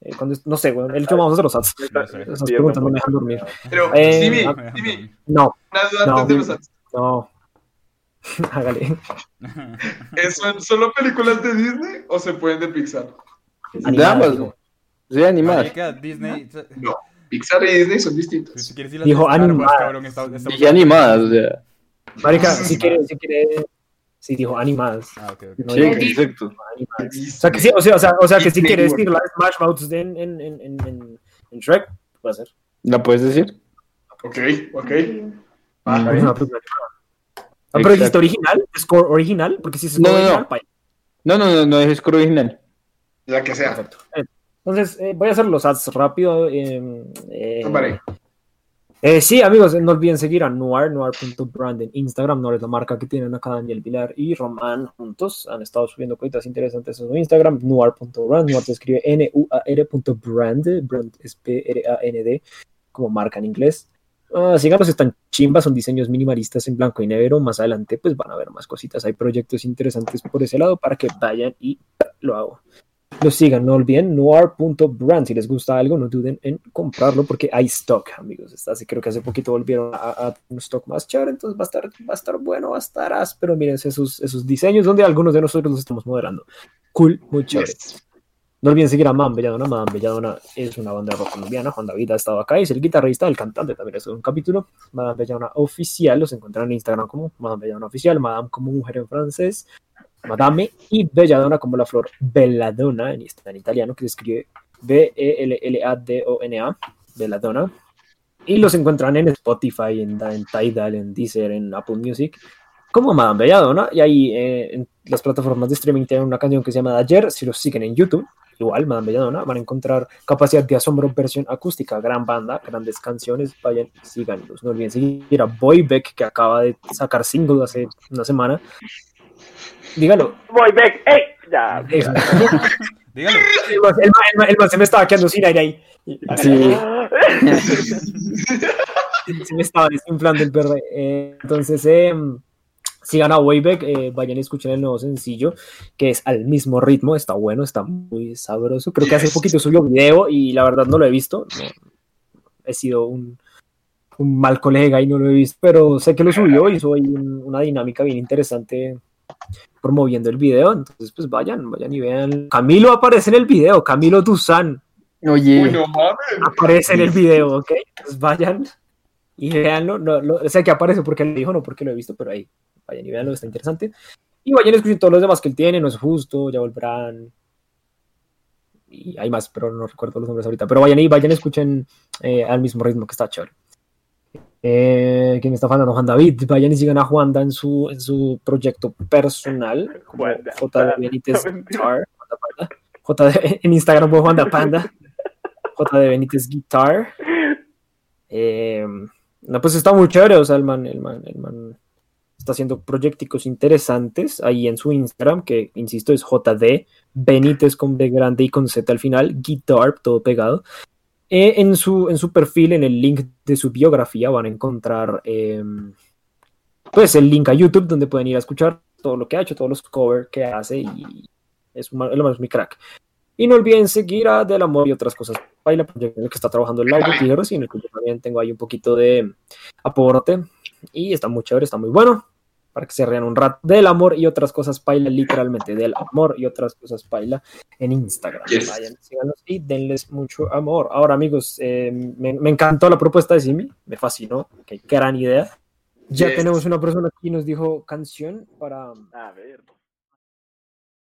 eh, cuando es- no sé, bueno, el hecho vamos a hacer los ads. No sé. Esas preguntas no me dejan dormir. Pero, Eh, Simi, ah, Simi, No, No, ads. no. (laughs) Hágale. ¿Eh, ¿Son solo películas de Disney o se pueden de Pixar? De Animadas, ambas. dijo. Sí, animadas. Marica, Disney. No, Pixar y Disney son distintos. Si quieres ir a Dijo animadas. Dije animadas, o sea. Marica, si quiere, si quiere, sí dijo animadas. Ah, ok, ok. No Sí, exacto. O sea, que sí, o sea, o sea, o sea que si Disney quiere World. decir la Smash Mouth en, en, en, en, en, Shrek, puede ser. ¿La puedes decir? Ok, ok. Ah, una película animada. Ah, pero dijiste original, score original, porque si es No, score no, no. original, pa- No, no, no, no es score original. La que sea. Perfecto. Entonces, eh, voy a hacer los ads rápido. eh, eh, Vale. eh, sí, amigos, no olviden seguir a Noir, noir.brand en Instagram. Noir es la marca que tienen acá Daniel Vilar y Román juntos. Han estado subiendo cositas interesantes en su Instagram. Noir.brand. Noir se escribe N-U-A-R.brand. Brand es P-R-A-N-D, como marca en inglés. Ah, síganos, están chimbas, son diseños minimalistas en blanco y negro. Más adelante, pues van a ver más cositas. Hay proyectos interesantes por ese lado para que vayan y lo hago. Los sigan, no olviden noir.brand. Si les gusta algo, no duden en comprarlo porque hay stock, amigos. Está- Así creo que hace poquito volvieron a, a un stock más chévere, entonces va a estar, va a estar bueno, va a estar áspero. Miren esos, esos diseños donde algunos de nosotros los estamos modelando. Cool, muy chévere. Yes. No olviden seguir a Man Belladona. Man Belladona es una banda de rock colombiana. Juan David ha estado acá y es el guitarrista, el cantante también es un capítulo. Madame Belladona Oficial, los encuentran en Instagram como Madame Belladona Oficial, Madame como mujer en francés, Madame y Belladona como la flor Belladonna en, en italiano, que se escribe B-E-L-L-A-D-O-N-A, Belladonna. Y los encuentran en Spotify, en, en Tidal, en Deezer, en Apple Music, como Madame Belladonna. Y ahí eh, en las plataformas de streaming tienen una canción que se llama Ayer. Si los siguen en YouTube, igual Madame Belladonna, van a encontrar capacidad de asombro versión acústica, gran banda, grandes canciones. Vayan, síganlos. No olviden seguir a Boybeck, que acaba de sacar single hace una semana. Dígalo. Voy back. ¡Ey! Ya. (laughs) Dígalo. El man- el man- el man- el man se me estaba quedando sin aire ahí. Sí. se me estaba desinflando el verde. Eh, entonces, eh, sigan a Wayback, eh, vayan y escuchen el nuevo sencillo, que es al mismo ritmo, está bueno, está muy sabroso. Creo que hace poquito subió video y la verdad no lo he visto. no, he sido un, un mal colega y no lo he visto, pero sé que lo subió y hizo ahí un- una dinámica bien interesante promoviendo el video. Entonces, pues vayan, vayan y vean. Camilo aparece en el video, Camilo Duzán Oye, Uy, no mames. aparece en el video, ¿ok? Pues vayan y veanlo. No, no, sé que aparece porque lo dijo, no porque lo he visto, pero ahí, vayan y veanlo, está interesante. Y vayan y escuchen todos los demás que él tiene, no es justo, ya volverán. Y hay más, pero no recuerdo los nombres ahorita. Pero vayan y vayan y escuchen eh, al mismo ritmo que está chévere. Eh, ¿Quién me está falando? Juan David. Vayan y sigan a Juanda en su, en su proyecto personal. como Juanda J. Panda. Benítez. Guitar. Juanda Panda. J. en Instagram como Juanda Panda. J. de Benítez Guitar. Eh, no, pues está muy chévere. O sea, el man, el man, el man está haciendo proyecticos interesantes ahí en su Instagram, que insisto es JD Benítez con B grande y con Z al final, Guitar, todo pegado. Eh, en, su, en su perfil, en el link de su biografía, van a encontrar eh, pues el link a YouTube donde pueden ir a escuchar todo lo que ha hecho, todos los covers que hace y es, man es mi crack. Y no olviden seguir a Del Amor y otras cosas. Baila en el que está trabajando el Lauro Tijeros y en el que yo también tengo ahí un poquito de aporte. Y está muy chévere, está muy bueno. Para que se rían un rato. Del amor y otras cosas paila, literalmente. Del amor y otras cosas paila en Instagram. Yes. Vayan, síganos y denles mucho amor. Ahora, amigos, eh, me, me encantó la propuesta de Simi. Me fascinó. Qué gran idea. Ya Yes. tenemos una persona aquí nos dijo canción para A ver.